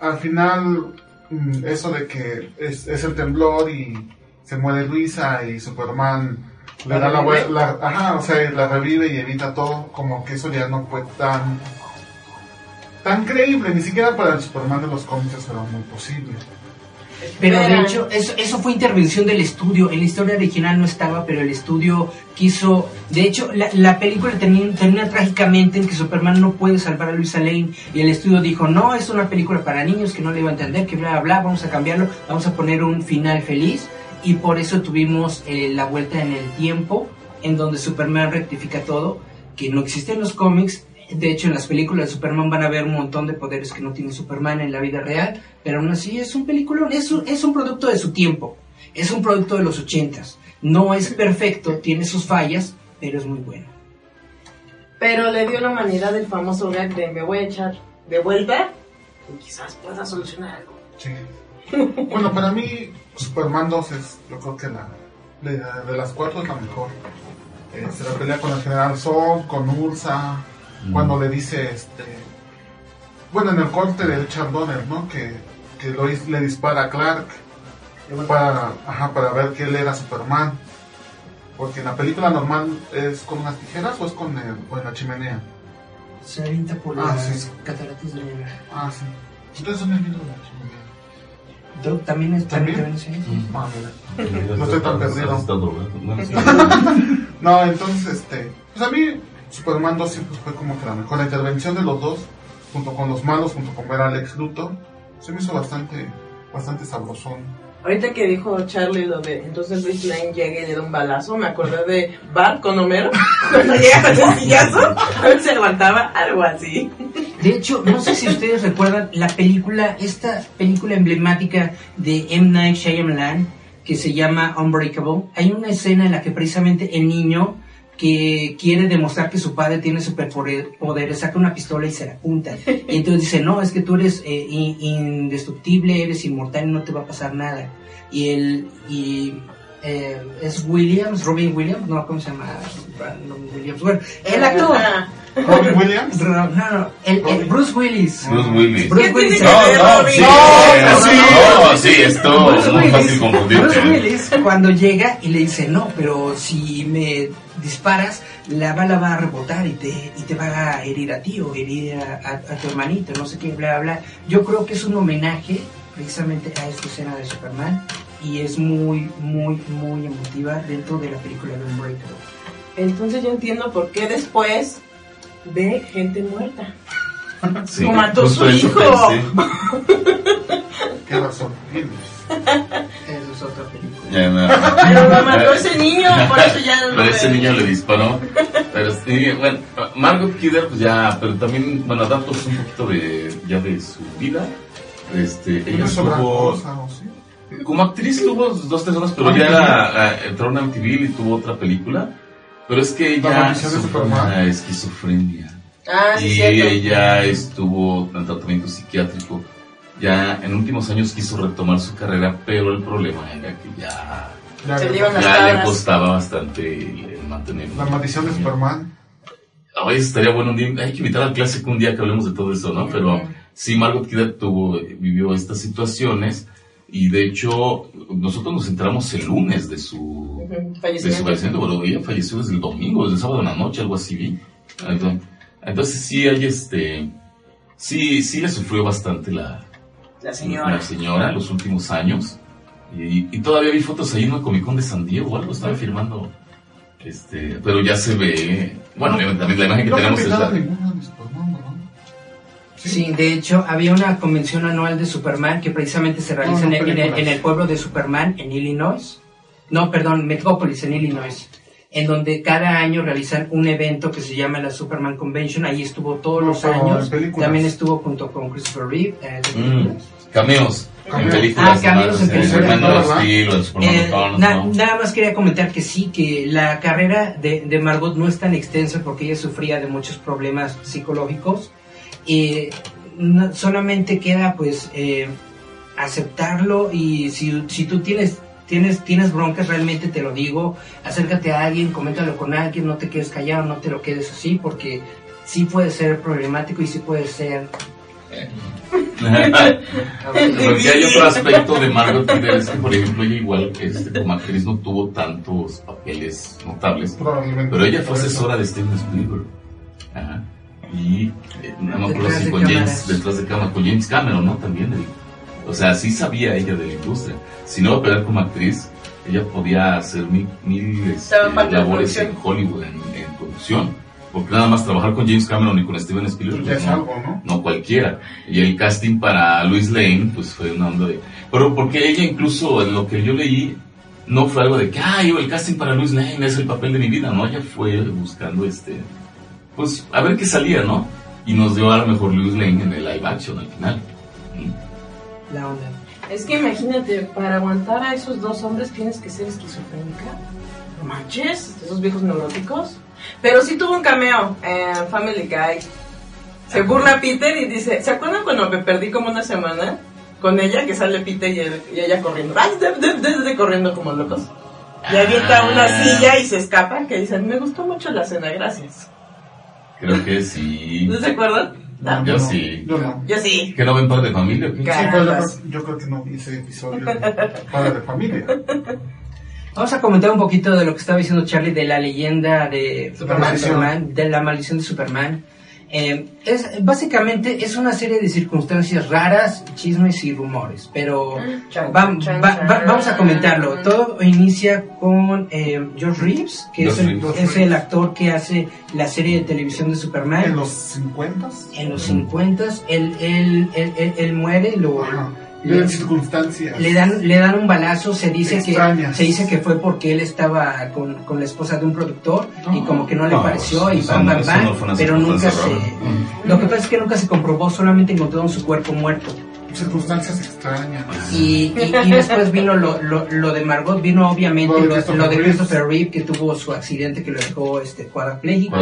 al final, mm, eso de que es, es el temblor y se muere Luisa y Superman le ¿La da la revive? vuelta, ajá, o sea, la revive y evita todo, como que eso ya no fue tan, tan creíble, ni siquiera para el Superman de los cómics era muy posible. Pero de hecho, eso, eso fue intervención del estudio. En la historia original no estaba, pero el estudio quiso. De hecho, la, la película termina, termina trágicamente en que Superman no puede salvar a Luisa Lane. Y el estudio dijo: No, es una película para niños que no le va a entender, que bla, bla, bla. Vamos a cambiarlo, vamos a poner un final feliz. Y por eso tuvimos eh, la vuelta en el tiempo, en donde Superman rectifica todo, que no existe en los cómics. De hecho, en las películas de Superman van a ver un montón de poderes que no tiene Superman en la vida real, pero aún así es un peliculón, es un, es un producto de su tiempo, es un producto de los ochentas. No es perfecto, tiene sus fallas, pero es muy bueno. Pero le dio la humanidad del famoso gag de me voy a echar de vuelta y quizás pueda solucionar algo. Sí. bueno, para mí, Superman 2 es, yo creo que la, de, de las cuatro es la mejor. Eh, se la pelea con el General Zod, con Ursa, cuando le dice, este, bueno, en el corte de Richard Donner, ¿no? Que, que lo, hiz- le dispara a Clark para, ajá, para ver que él era Superman. Porque en la película normal es con unas tijeras o es con el, o en la chimenea. Se avienta por Ah, las sí. cataratas de Niagara. Ah, sí. Entonces son el mismo de la chimenea. También es ¿También? también, sí, sí. Ah, mira. No estoy tan perdido. [laughs] No, entonces, este, pues a mí Superman 2 siempre fue como que la mejor. La intervención de los dos, junto con los malos, junto con ver a Lex Luthor, se me hizo bastante, bastante sabrosón. Ahorita que dijo Charlie lo de entonces Luis Lane llega y le da un balazo, me acordé de Bart con Homero, [laughs] cuando llega con el sillazo, a ver si se aguantaba algo así. De hecho, no sé si ustedes recuerdan la película, esta película emblemática de M. Night Shyamalan, que se llama Unbreakable. Hay una escena en la que precisamente el niño que quiere demostrar que su padre tiene superpoderes, saca una pistola y se la apunta. Y entonces dice, no, es que tú eres eh, in- indestructible, eres inmortal y no te va a pasar nada. Y el, y eh, es Williams, Robin Williams, no, ¿cómo se llama? Brandon Williams. Bueno, el actor. Robin Williams. No, no, no, el, el Bruce Willis. Bruce Willis. Bruce ¿Qué Willis. No, no, sí, No, sí, sí. no, sí, esto es muy Willis, fácil confundirte. Bruce Willis, cuando llega y le dice, no, pero si me disparas, la bala va a rebotar y te, y te va a herir a ti o herir a, a- a tu hermanito, no sé qué, bla, bla, bla. Yo creo que es un homenaje precisamente a esta escena de Superman y es muy, muy, muy emotiva dentro de la película de Unbreakable. Entonces yo entiendo por qué después ve gente muerta. [laughs] Sí, Como mató su eso hijo. Qué razón tienes. Esa es otra película. Ya, no. Pero lo mató ese niño, por eso ya no Pero lo ese ve. niño le disparó. Pero sí, bueno, Margot Kidder, pues ya, pero también, bueno, datos un poquito de, ya de su vida. Este, ella ¿No es otra estuvo, cosa o sí? Como actriz tuvo dos, tres horas, pero ya era, ah, entró en MTV y tuvo otra película. Pero es que La ella maldición de sufrió Superman. una esquizofrenia. Ah, sí, y cierto. ella estuvo en tratamiento psiquiátrico. Ya en últimos años quiso retomar su carrera, pero el problema era que ya, le ya. le costaba bastante el, mantener. La maldición de Superman. Oye, estaría bueno un día, hay que invitar al clásico un día que hablemos de todo eso, ¿no? Pero sí, Margot Kidder tuvo, vivió estas situaciones y de hecho nosotros nos enteramos el lunes de su, Ujú, de su fallecimiento. fallecimiento, pero ella falleció desde el domingo, desde el sábado en la noche, algo así vi. Entonces, entonces sí hay este, sí, sí le sufrió bastante la, La señora. la señora los últimos años. Y, y todavía vi fotos ahí en el Comic Con de San Diego o algo, estaba firmando. Este, pero ya se ve. Bueno, obviamente también la imagen que No tenemos es la. Sí, de hecho, había una convención anual de Superman que precisamente se realiza No, no, en, el, en el- películas. en el pueblo de Superman, en Illinois. No, perdón, Metrópolis, en Illinois. En donde cada año realizan un evento que se llama la Superman Convention. Ahí estuvo todos No, los años. También estuvo junto con Christopher Reeve. eh, Mm, cameos. En Cameos. películas. Ah. Nada más quería comentar que sí, que la carrera de, de Margot no es tan extensa porque ella sufría de muchos problemas psicológicos. Y no- solamente queda pues eh, aceptarlo y si, si tú tienes, tienes, tienes broncas, realmente te lo digo, acércate a alguien, coméntalo con alguien, no te quedes callado, no te lo quedes así porque sí puede ser problemático y sí puede ser... [laughs] Porque hay otro aspecto de Margot Kidder, es que por ejemplo ella igual este, como actriz no tuvo tantos papeles notables, Probablemente. pero ella fue asesora de Steven Spielberg. Ajá. Y eh, no me acuerdo si con James, detrás de cámara, con James Cameron, ¿no? También. el- o sea, sí sabía ella de la industria. Si no va a pelear como actriz, ella podía hacer mil, mil este, labores en. Hollywood, en, en producción. Porque nada más trabajar con James Cameron y con Steven Spielberg, pues, es no, algo, ¿no? no cualquiera. Y el casting para Louis Lane, pues fue una onda de... Pero porque ella incluso, en lo que yo leí, no fue algo de que, ay, el casting para Louis Lane es el papel de mi vida, ¿no? Ella fue buscando este... Pues a ver qué salía, ¿no? Y nos dio a lo mejor Louis Lane en el live action al final. La onda. Es que imagínate, para aguantar a esos dos hombres tienes que ser esquizofrénica. No manches, esos viejos neuróticos. Pero sí tuvo un cameo en Family Guy. Se burla Peter y dice, ¿se acuerdan cuando me perdí como una semana? Con ella, que sale Peter y, él- y ella corriendo. ¡Ay, de, de, de, corriendo como locos! Y avienta Ah. una silla y se escapa, que dicen, me gustó mucho la cena, gracias. Creo que sí. ¿No se acuerdan? No. Yo no, sí. Yo no. Yo sí. ¿Que no ven par de familia? Sí, pero yo, creo- yo creo que no vi ese episodio de Padre de Familia. [laughs] Vamos a comentar un poquito de lo que estaba diciendo Charlie de la leyenda de Superman. Superman, de la maldición de Superman. Eh, es, básicamente es una serie de circunstancias raras, chismes y rumores, pero va- va- va- vamos a comentarlo. Todo inicia con eh, George Reeves, que es el, Reeves. es el actor que hace la serie de televisión de Superman. En los 50 En los 50 él, él, él, él- él muere, lo, Ajá. Le- De circunstancias. le dan, le dan un balazo, se dice que se dice que fue porque él estaba con, con la esposa de un productor y como que no le No, pareció y bam bam bam, pero nunca se lo que pasa es que nunca se comprobó, solamente encontraron su cuerpo muerto. Circunstancias extrañas. Y, y, y después vino lo, lo, lo de Margot, vino obviamente Lo de lo, Christopher de Reeve. Christopher Reeve que tuvo su accidente que lo dejó este cuadrapléjico.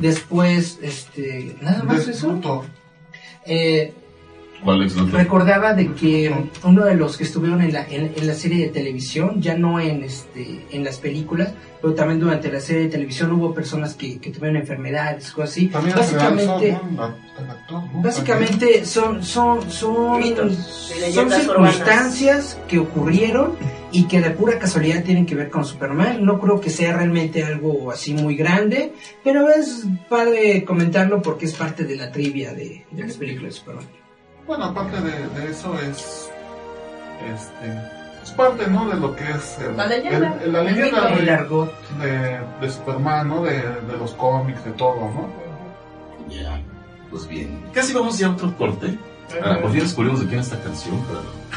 Después, este, nada más eso. Eh. Recordaba de que uno de los que estuvieron en la, en, en la serie de televisión, ya no en este en las películas, pero también durante la serie de televisión hubo personas que, que tuvieron enfermedades, cosas así. También Básicamente, son son son, son circunstancias que ocurrieron y que de pura casualidad tienen que ver con Superman. No creo que sea realmente algo así muy grande, pero es padre comentarlo porque es parte de la trivia de, de las películas de Superman. Bueno, aparte de, de eso es. Este. Es parte, ¿no? De lo que es. El, La leyenda. el- la El leyenda. El de, argot. de, de Superman, ¿no? De, de los cómics, de todo, ¿no? Ya, pues bien. Casi vamos ya a otro corte. Ah, por fin descubrimos de quién es esta canción.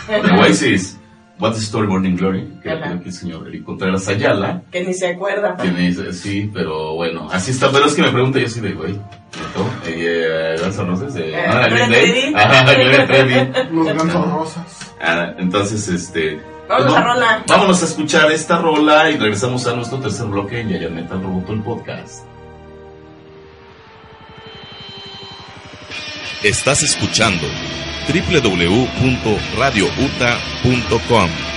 Pero... Oasis, What's the Story Morning Glory, que Ajá. tiene aquí el señor Eric Contreras Ayala. Que ni se acuerda. Tiene, dice, sí, pero bueno, así está. Pero es que me pregunta yo así de, güey, ¿no? Eh, Guns N' Roses, de, Eh, ah, Green Green Day. Day. [laughs] Ajá, Green Day. Los rosas. Ah, entonces, este... Vamos pues, a rola. Vámonos a escuchar esta rola y regresamos a nuestro tercer bloque en Yayan Metal Roboto, el podcast. Estás escuchando www.radiouta.com.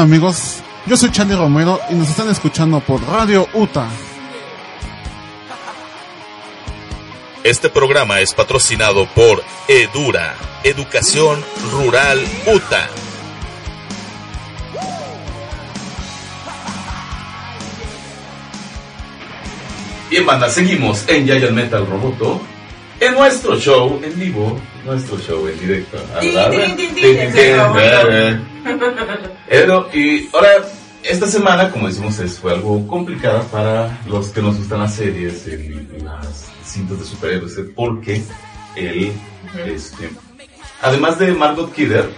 Hola amigos, yo soy Charlie Romero y nos están escuchando por Radio UTA. Este programa es patrocinado por Edura, Educación Rural UTA. Bien, banda, seguimos en Giant Metal Roboto. En nuestro show en vivo, nuestro show en directo. [laughs] Eh, eh. Y ahora, esta semana, como decimos, es, fue algo complicada para los que nos gustan las series y las cintas de superhéroes, eh, porque él, este, además de Margot Kidder,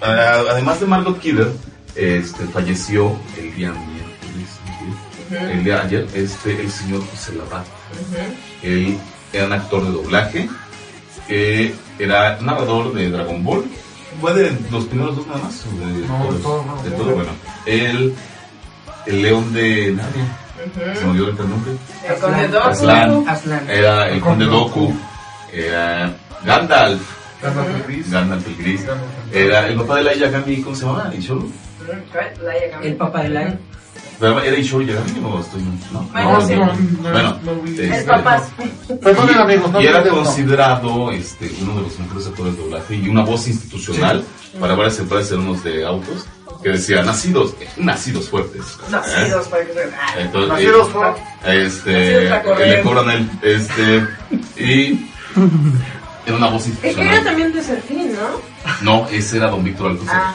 además de Margot Kidder, este, falleció el día miércoles, el día ayer, este, el señor José Labat. Él era un actor de doblaje, que era narrador de Dragon Ball. ¿Fue de los primeros dos nada más? ¿O de, No, de todo, De no, todo, bueno. Él, el león de Narnia, se me olvidó el nombre. El conde Doku. Aslan. Aslan. Era el conde Doku, era Gandalf, Gandalf el Gris, Gandalf el Gris. era el papá de la Yagami, ¿cómo se llama? Laia Gami. El papá de la... ¿Pero ¿Era Ishoro Yagami o estoy no? Bueno, sí. no, no, Bueno, este, El papá. Perdonen amigos, no y era considerado este, uno de los mejores actores de doblaje y una voz institucional para varias empresas en unos de autos que decía nacidos, nacidos fuertes. Nacidos ¿Eh? ah, Entonces, Nacidos fuertes. este, Nacidos le cobran el, este, y era una voz Es que era institucional. también de Serfín, ¿no? No, ese era Don Víctor Alcocer. Ah.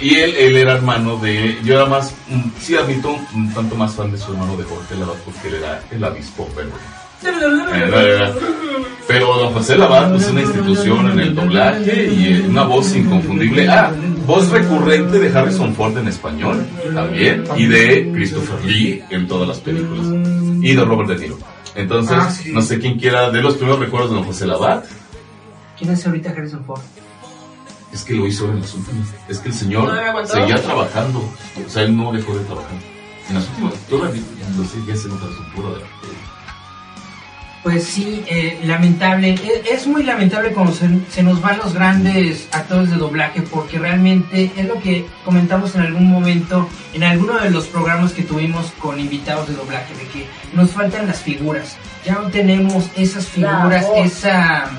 Y él, él era hermano de. Yo era más. mm, Sí, admito, un tanto más fan de su hermano de Jorge Lavat porque él era el avispo, pero. Pero don José Lavat es una institución en el doblaje y una voz inconfundible. Ah, voz recurrente de Harrison Ford en español también y de Christopher Lee en todas las películas y de Robert De Niro. Entonces, Ah, sí. no sé quién quiera de los primeros recuerdos de don José Lavat. ¿Quién es ahorita Harrison Ford? Es que lo hizo en las últimas. Es que el señor seguía trabajando. O sea, él no dejó de trabajar. En las últimas, todavía lo seguía haciendo tras su puro de la Pues sí, eh, lamentable. E- Es muy lamentable cuando se, se nos van los grandes actores de doblaje porque realmente es lo que comentamos en algún momento en alguno de los programas que tuvimos con invitados de doblaje, de que nos faltan las figuras. Ya no tenemos esas figuras, La voz. esa...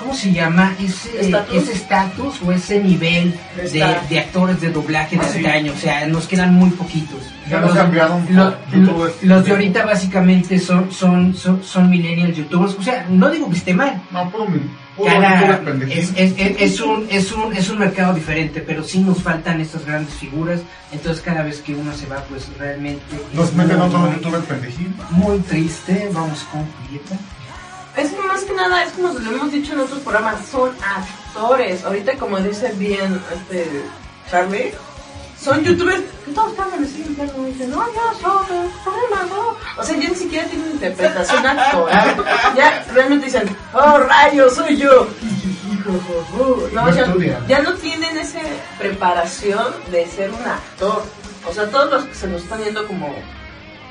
¿Cómo se llama? Ese ¿Estatus? ese estatus o ese nivel de, de actores de doblaje de Ah, sí. antaño. O sea, nos quedan muy poquitos. Ya los cambiaron por lo- youtubers. los de ahorita básicamente son, son, son, son millennials youtubers. O sea, no digo que esté mal. No, mi- puro Cada, es, es, es, es un, es, un, es un mercado diferente, pero sí nos faltan estas grandes figuras. Entonces cada vez que uno se va, pues realmente... Nos meten otro muy- youtuber pendejín. Muy triste, vamos con Julieta. Es más que nada, es como lo hemos dicho en otros programas, son actores. Ahorita, como dice bien este Charlie, son youtubers que todos cambian así, y dicen, no, ya son problemas, no. O sea, ya ni siquiera tienen interpretación actoral. [laughs] Ya realmente dicen, oh, rayos, soy yo. No, ya, ya no tienen esa preparación de ser un actor. O sea, todos los que se nos están yendo como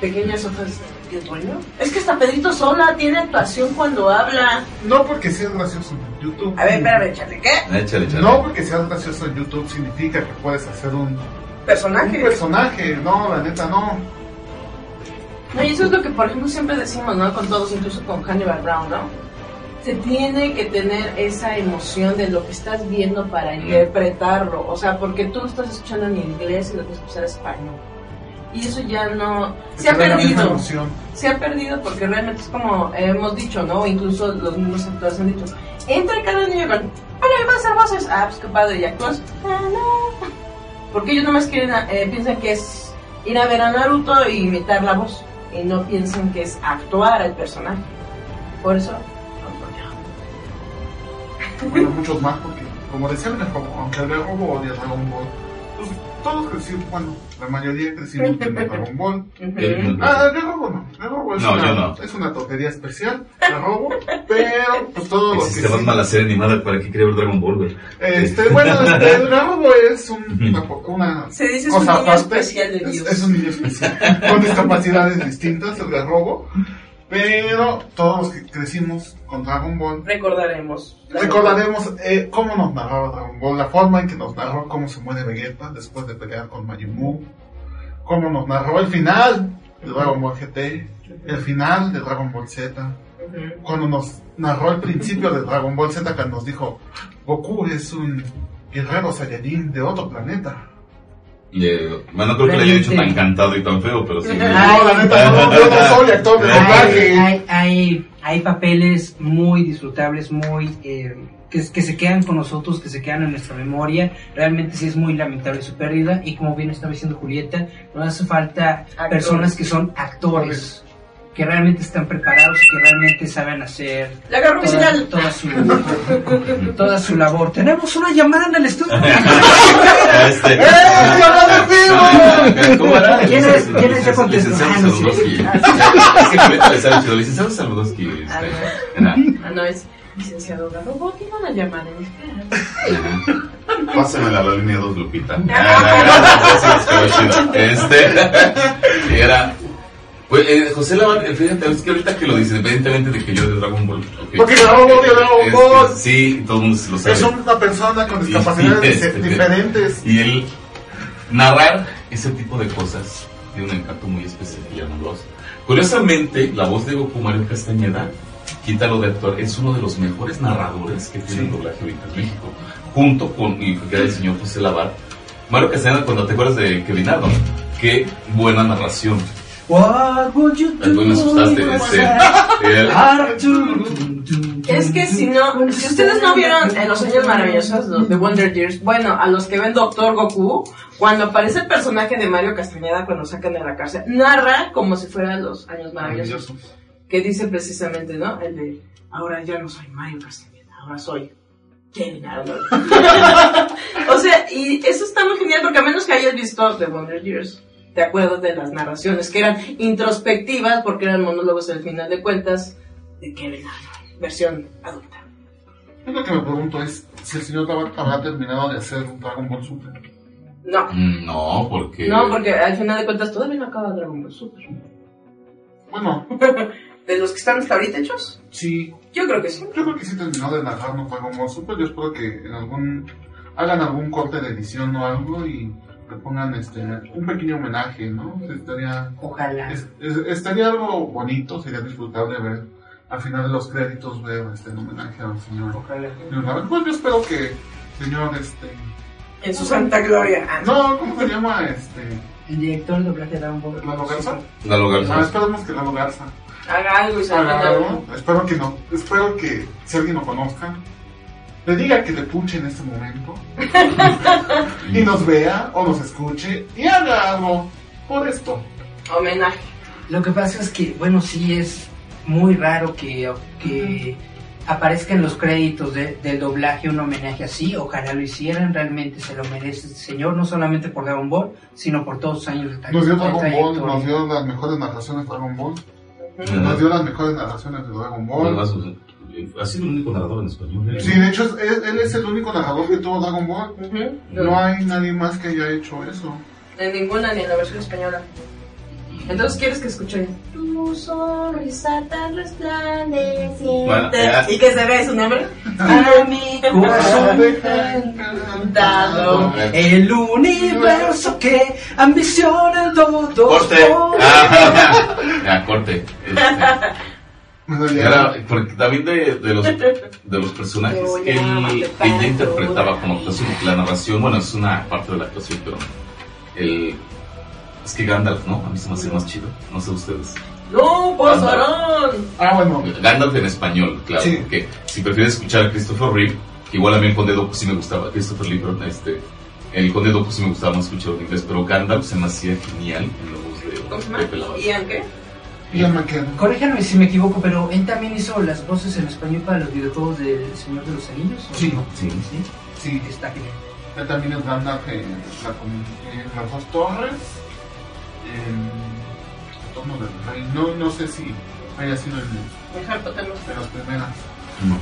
pequeñas hojas de dueño. Es que hasta Pedrito Sola tiene actuación cuando habla. No porque seas gracioso en YouTube. A ver, espérame, Charlie, ¿qué? Échale, échale. No porque seas gracioso en YouTube significa que puedes hacer un, un Personaje. personaje. No, la neta no. No, y eso es lo que, por ejemplo, siempre decimos, ¿no? Con todos, incluso con Hannibal Brown, ¿no? Se tiene que tener esa emoción de lo que estás viendo para interpretarlo. O sea, porque tú lo estás escuchando en inglés y lo que escuchar en español. Y eso ya no... Se ha perdido. se ha perdido porque realmente es como hemos dicho, ¿no? Incluso los mismos actores han dicho, entra cada niño con, hola, ¿vas a hacer voces? Ah, pues qué padre, y actúas. Ah, no. [laughs] Porque ellos nomás quieren, eh, piensan que es ir a ver a Naruto y imitar la voz, y no piensan que es actuar al personaje. Por eso, Bueno, muchos más porque, como decía el Robo, aunque el Robo odia pues todos crecimos, bueno, la mayoría crecimos Dragon Ball. Ujú. Ah, el Robo no, el Robo es, No, una, yo no. es una tontería especial, el Robo, pero pues todo lo que Existe sí- mala serie animada para que quería ver Dragon Ball, güey. Este, bueno, [laughs] el Robo es un- una, una Se dice es un cosa niño aparte. especial de Es- Dios. Es, un niño especial, con discapacidades distintas, el Garrobo. Pero todos los que crecimos con Dragon Ball, Recordaremos. recordaremos eh, cómo nos narraba Dragon Ball, la forma en que nos narró cómo se muere Vegeta después de pelear con Majin Buu, cómo nos narró el final de Dragon Ball GT, el final de Dragon Ball Z, cuando nos narró el principio de Dragon Ball Z, que nos dijo, Goku es un guerrero Saiyajin de otro planeta. Y, eh, bueno, no creo que le haya dicho tan cantado y tan feo, pero sí. No, la neta, no, yo no soy actor de Hay, doblaje. hay, hay, hay papeles muy disfrutables, muy eh, que, que se quedan con nosotros, que se quedan en nuestra memoria. Realmente sí es muy lamentable su pérdida y como bien estaba diciendo Julieta, nos hace falta Actores. personas que son actores, que realmente están preparados, que realmente saben hacer La agarró toda, su, toda su labor. Tenemos una llamada en el estudio. [laughs] Este, ¡Eh. ¿Quién es? ¿Quién es? Ya contestó. Licenciado Ah, no. Es. Licenciado Saludowski. Ah, era- Ah, no, es licenciado Garrobo, tiene una llamada en. Pásame la línea 2, Lupita. Ah. Este, [laughs] era. Pues, eh, José Lavar, eh, fíjate, es que ahorita que lo dice, independientemente de que yo de Dragon Ball. Porque Dragon Ball de Dragon Es- Ball. Sí, todo el mundo lo sabe. Es una persona con discapacidades Sí, [laughs] este, diferentes. Y el narrar ese tipo de cosas tiene un encanto muy especial llaman voz. Curiosamente, la voz de Goku Mario Castañeda, quítalo de actor, es uno de los mejores narradores que tiene el doblaje ahorita en México. Junto con, y que era el señor José Lavar. Mario Castañeda, cuando te acuerdas de Kevin Arnold, qué buena narración. What would you güey, me asustaste. Es que si no, si ustedes no vieron en los años maravillosos, los de Wonder Years, bueno, a los que ven Doctor Goku, cuando aparece el personaje de Mario Castañeda cuando sacan de la cárcel, narra como si fueran los años maravillosos, que dice precisamente, ¿no? El de, ahora ya no soy Mario Castañeda, ahora soy Kevin Arnold. [laughs] o sea, y eso está muy genial porque a menos que hayas visto The Wonder Years, te acuerdas de las narraciones que eran introspectivas porque eran monólogos al final de cuentas de Kevin Arnold, versión adulta. Yo lo que me pregunto es si el señor Tabat habrá terminado de hacer un Dragon Ball Super. No, Mm, No, porque. no, porque al final de cuentas todavía no acaba Dragon Ball Super. Bueno, [laughs] ¿De los que están hasta ahorita hechos? sí, Yo creo que sí. yo creo que sí terminó de narrarnos Dragon Ball Super. Yo espero que en algún hagan algún corte de edición o algo y le pongan este un pequeño homenaje, ¿no? Estaría Ojalá. es- es- estaría algo bonito, sería disfrutable ver al final de los créditos ver este homenaje al señor. Ojalá. Pues yo espero que señor este En su santa gloria. Ah, no, ¿cómo se llama este? El director de doblaje de Dragon Ball. ¿Lalo Garza? Lalo Garza. Ah, esperemos que Lalo Garza Haga algo y algo. Espero que no. Espero que si alguien lo conozca, le diga que le puche en este momento [laughs] y nos vea o nos escuche y haga algo por esto. Homenaje. Lo que pasa es que, bueno, sí es muy raro que, que aparezca en los créditos de- del doblaje un homenaje así. Ojalá lo hicieran, realmente se lo merece este señor, no solamente por Dragon Ball, sino por todos los años de Nos dio Dragon Ball, nos dio las mejores narraciones de Dragon Ball, nos dio las mejores narraciones de Dragon Ball. Ha sido el único narrador en español. ¿eh? Sí, de hecho, es- él, él es el único narrador que tuvo Dragon Ball. Ujú. No hay nadie más que haya hecho eso. En ninguna ni en la versión española. Entonces, ¿quieres que escuche? Tu sonrisa tan resplandeciente. Bueno. ¿Y que se ve su nombre? A mi corazón Encantado. el universo que ambiciona el todo. Corte. Ah, [laughs] ya, corte. Este, [laughs] Ahora, porque también de, de los, de los personajes que él, ella interpretaba como actuación, porque la narración, bueno, es una parte de la actuación, pero el. Es que Gandalf, ¿no? A mí se me hace más chido. No sé ustedes. ¡No, pasarán! Ah, bueno. Gandalf en español, claro. Sí. Porque si prefieres escuchar a Christopher Reeve, que igual a mí el Conde Doku sí me gustaba, Christopher Reeve, este. El Conde Doku sí me gustaba más escucharlo en inglés, pero Gandalf se me hacía genial en la voz ¿Cómo se de llama? ¿Ian qué? Ian McKellen. Corríjanme si me equivoco, pero él también hizo las voces en español para los videojuegos del Señor de los Anillos. ¿o Sí. no? Sí. sí. Sí, Está genial. él también es Gandalf en, en las dos torres. En Torno del Rey. No, no sé si haya sido en, Mejor Potter en las primeras. No. No,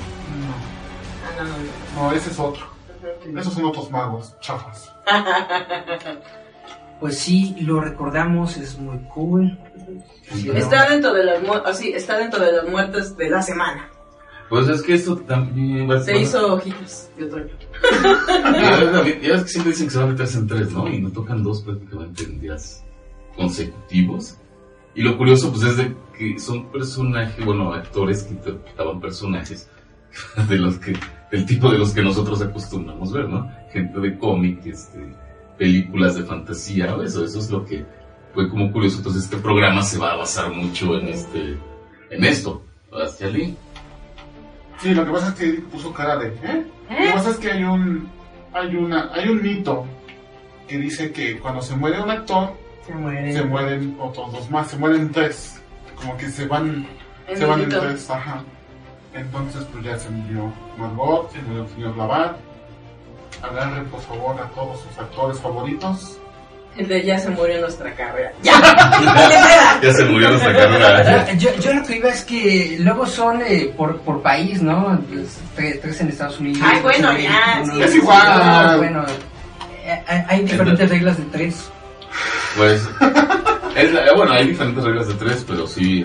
Ah, no, no, no. ese es otro. Esos son otros magos, chafas. [laughs] pues sí, lo recordamos, es muy cool. Está dentro de las así, está dentro de las muertes de la semana. Pues es que esto también va a Se hizo ojitos de otoño. Ya ves, que siempre dicen que se van a meterse en tres, ¿no? Y no tocan dos prácticamente en días consecutivos. Y lo curioso, pues, es de que son personajes, bueno, actores que interpretaban personajes [laughs] de los que, del tipo de los que nosotros acostumbramos ver, ¿no? Gente de cómic, este, películas de fantasía, eso, eso es lo que fue como curioso. Entonces, este programa se va a basar mucho en este, en esto. ¿Verdad, Charlie? Sí, lo que pasa es que puso cara de, ¿eh? Lo que pasa es que hay un, hay una, hay un mito que dice que cuando se muere un actor, Se muere. se mueren otros dos más, se mueren tres, como que se van, En se van en tres, ajá. Entonces, pues ya se murió Margot, se murió el señor Lavar. Agarre, por favor, a todos sus actores favoritos. De ya se murió nuestra carrera. Ya [laughs] se murió nuestra carrera. Yo, yo lo que iba es que luego son eh, por, por país, ¿no? Pues, Tres, tres en Estados Unidos. Ay, bueno, tres ya, sí, es igual. No, bueno, eh, hay- diferentes reglas de tres. Pues, es la- bueno, hay diferentes reglas de tres, pero sí.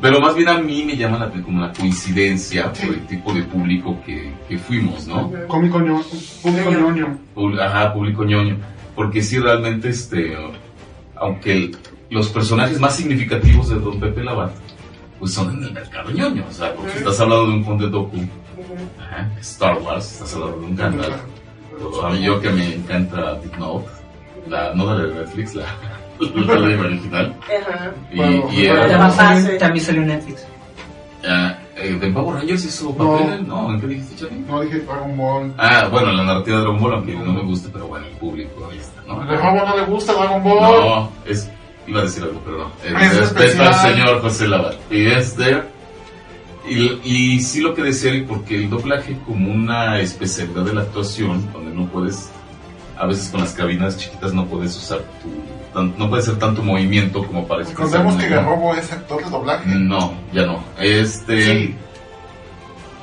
Pero más bien a mí me llama la, como la coincidencia por el tipo de público que, que fuimos, ¿no? Cómico ñoño, público Ñoño. Ajá, público ñoño. Porque sí, realmente, este, aunque el- los personajes más significativos de Don Pepe Lavat, pues son en el mercado ñoño. O sea, porque estás hablando de un Conde Doku, ajá, Star Wars, estás hablando de un Gandalf. A mí yo que me encanta Deep Note, la, no la de Netflix, la, la de original. Ajá. Y, Bueno, y ya También salió, fácil. también salió en Netflix. ah, eh, ¿de Power Rangers hizo No. papel? No, ¿en qué dijiste, Charlie? No dije Dragon Ball. Ah, bueno, la narrativa de Dragon Ball, aunque no me gusta, pero bueno, el público ahí está, ¿no? A Ball no le gusta Dragon Ball. No, es, iba a decir algo, pero no. Es Es respeto especial. al señor José Lavat. Y es de... Y, y sí lo que decía él, porque el doblaje como una especialidad de la actuación, donde no puedes, a veces con las cabinas chiquitas no puedes usar tu, tan- no puede ser tanto movimiento como para expresar Recordemos que una- Garrobo es actor de doblaje. No, ya no. Este... Sí.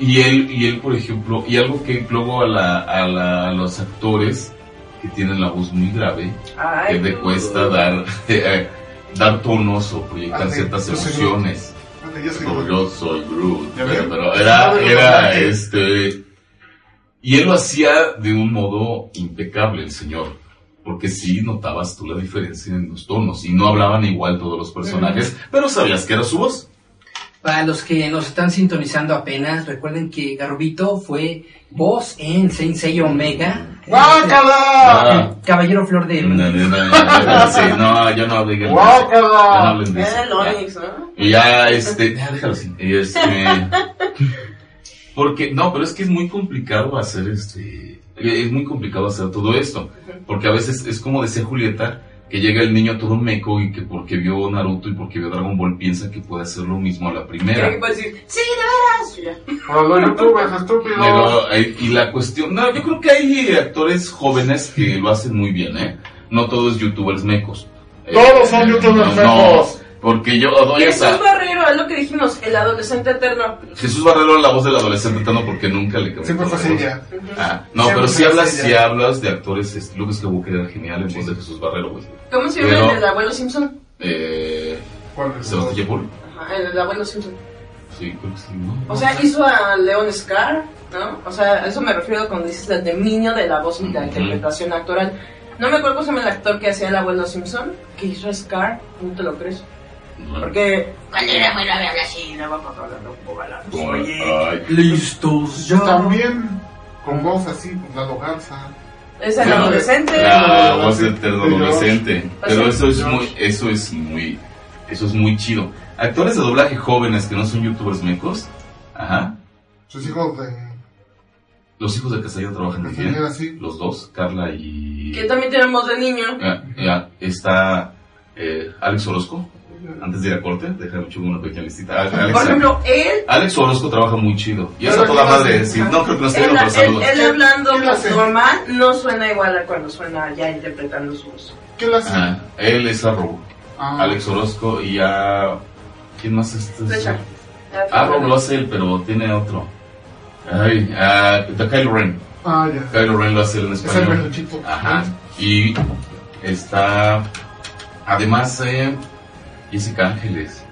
Y él, y él, por ejemplo, y algo que luego a, la, a, la- a los actores que tienen la voz muy grave, Ay, que le cuesta dar, [laughs] eh, dar tonos o proyectar Ah, ciertas emociones. Yo soy Groot. yo soy Groot. ¿Ya Pero, pero era, era que- este. Y él lo hacía de un modo impecable, el señor. Porque sí notabas tú la diferencia en los tonos. Y no hablaban igual todos los personajes, pero sabías que era su voz. Para los que nos están sintonizando apenas, recuerden que Garbito fue voz en Saint Seiya Omega. ¡Guácala! Ah, Caballero Flor de... no, no, no, no, sí, no, yo no hablé de Ya no ¡Guácala! hablen de eso. Era el Ya. Onix, ¿no? Y ya, este, ya, déjalo así. Y este, [laughs] porque, no, pero es que es muy complicado hacer este, es muy complicado hacer todo esto. Porque a veces es como decía Julieta, que llega el niño todo meco y que porque vio Naruto y porque vio Dragon Ball piensa que puede hacer lo mismo a la primera. que puede decir, sí, de veras. Youtubers estúpidos. Pero, eh, y la cuestión, no, yo creo que hay actores jóvenes que lo hacen muy bien, ¿eh? No todos youtubers mecos. Eh, Todos son youtubers no, mecos. Porque yo doy esa... Jesús Barrero, es lo que dijimos, el adolescente eterno. Jesús Barrero era la voz del adolescente eterno porque nunca le cambió. Siempre fue ella. Ah, no, Siempre pero si hablas, si hablas de actores estilo que Skywalker era genial en voz de Jesús Barrero, güey. ¿Cómo se llama el del abuelo Simpson? Eh, ¿Cuál es? Sebastián Paul. Ajá, el del abuelo Simpson. Sí, creo que sí, ¿no? O sea, hizo a Leon Scar, ¿no? O sea, a eso me refiero cuando dices el dominio de la voz y la interpretación actoral. No me acuerdo cómo se llama el actor que hacía el abuelo Simpson, que hizo a Scar, no te lo crees. No. Porque cuando era muy grave habla así, la va hablando como galán. Como- Oye, ay, Listos ya. También con voz así, pues Lalo Garza. es el la- adolescente. La voz del adolescente. Pero eso es muy, eso es muy, eso es muy chido. Actores de doblaje jóvenes que no son youtubers mecos. Ajá. Sus hijos de. Los hijos de Castellano trabajan. Castañeda, sí. Los dos, Carla y... Que también tiene voz de niño. Ya, ya, está eh, Alex Orozco. Antes de ir a corte, déjame echar una pequeña listita. Alex, Por ejemplo, él, Alex Orozco trabaja muy chido. Y es Pero a toda ¿quién lo madre. sí, no creo que no esté él, pero él- saludos. él hablando ¿Quién lo normal no suena igual a cuando suena ya interpretando su voz. ¿Qué le hace? Él es Arrow. Ah, Alex Orozco y ya... ¿Quién más es? Flecha. Arrow lo hace él, pero tiene otro. Ay, ah, de Kylo Ren. Ah, ya. Kylo Ren lo hace él en Es el español. peluchito. Ajá. Y Está, además, eh, Jessica Ángeles.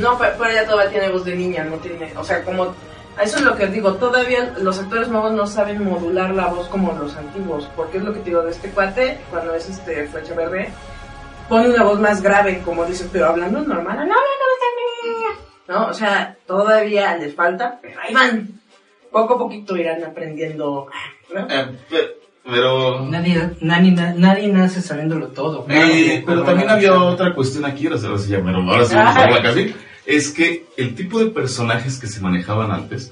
No, pero, pero ella todavía tiene voz de niña, no tiene, o sea, como, eso es lo que digo, todavía los actores nuevos no saben modular la voz como los antiguos, porque es lo que te digo de este cuate, cuando es este Flecha Verde, pone una voz más grave, como dices, pero hablando normal, no, no, no, no, no, o sea, todavía les falta, pero ahí van, poco a poquito irán aprendiendo, ¿no? Eh, pe- pero, Nadie, nadie, nadie nace sabiéndolo todo. eh, pero también había otra cuestión aquí, ahora se ya, pero ahora sí vamos a hablar casi. Es que el tipo de personajes que se manejaban antes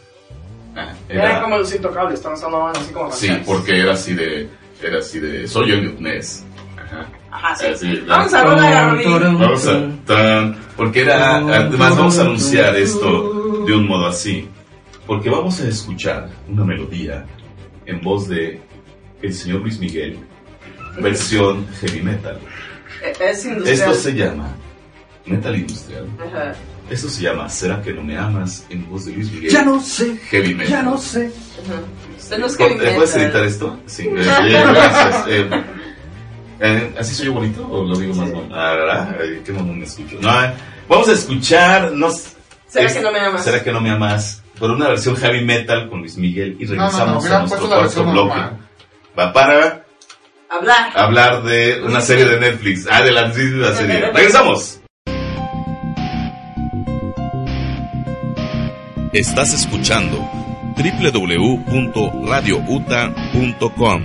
ah, Era como los intocables, estamos hablando así como Sí, canciones. porque era así de, era así de, soy Elliot Ness. Ajá. Ajá, sí. Así, Vamos a rolar a. Vamos a, tan, porque era, además vamos a anunciar esto de un modo así, porque vamos a escuchar una melodía en voz de el señor Luis Miguel, versión heavy metal. Eh, Es industrial. Esto se llama metal industrial. Ajá. Esto se llama ¿Será que no me amas? en voz de Luis Miguel. Ya no sé, Heavy metal. ya no sé. Ajá. Usted no es heavy ¿Eh, ¿Puedes editar esto? Sí, eh, [laughs] gracias. Eh, eh, ¿Así soy yo bonito o lo digo más mal? Ah, ¿verdad? Ay, qué mamón me escucho. No, eh, vamos a escuchar. ¿Será es- que no me amas? ¿Será que no me amas? Por una versión heavy metal con Luis Miguel y No, no, no, regresamos a hubieran nuestro cuarto bloque. normal. Va para Hablar. hablar de una serie de Netflix. Ah, de la serie. Regresamos. Estás escuchando www.radiouta.com.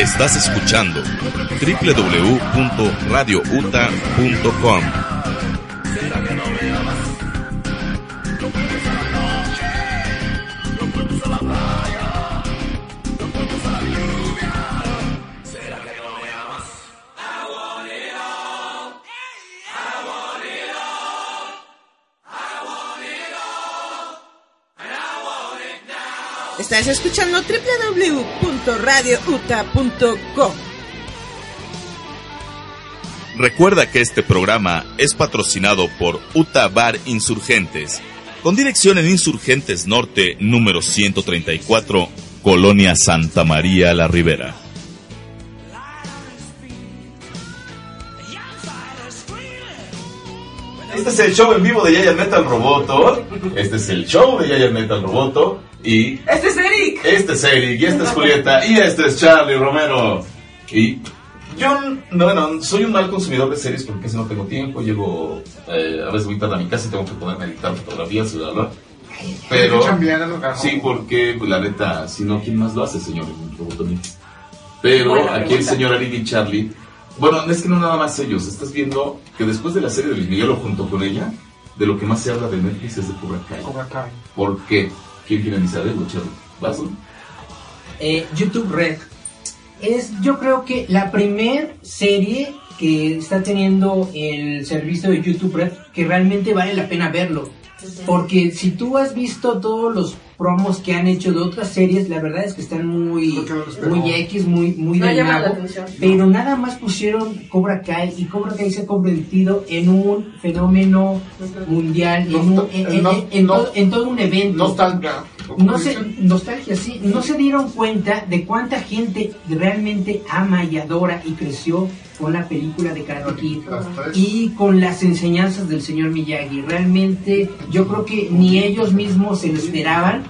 Estás escuchando www.radiouta.com. Estás escuchando www.radiouta.com. Recuerda que este programa es patrocinado por Uta Bar Insurgentes, con dirección en Insurgentes Norte, número 134, Colonia Santa María La Ribera. Este es el show en vivo de Giant Metal Roboto. Este es el show de Giant Metal Roboto. Y Este es Eric. este es Eric, y este es Julieta, y este es Charlie Romero. Y yo, no, bueno, soy un mal consumidor de series porque casi no tengo tiempo. Llego, eh, a veces voy tarde a mi casa y tengo que ponerme a editar fotografías y bla, bla. Pero, sí, porque pues, la neta, si no, ¿quién más lo hace, señor? Pero Buena aquí el señor Eric y Charlie, bueno, es que no nada más ellos, estás viendo que después de la serie de Luis Miguel o junto con ella, de lo que más se habla de Netflix es de Cobra Kai. Cobra Kai. ¿Por qué? ¿Quién iniciar algo, Charlie? Eh, YouTube Red. Es yo creo que la primer serie que está teniendo el servicio de YouTube Red que realmente vale la pena verlo. Porque si tú has visto todos los promos que han hecho de otras series, la verdad es que están muy, X, muy, muy No del. Pero nada más pusieron Cobra Kai y Cobra Kai se ha convertido en un fenómeno mundial, en, un- todo- en todo un evento. Nostalgia. no se, nostalgia, sí, no se dieron cuenta de cuánta gente realmente ama y adora y creció con la película de Karate Kid y con las enseñanzas del señor Miyagi. Realmente yo creo que ni ellos mismos se lo esperaban.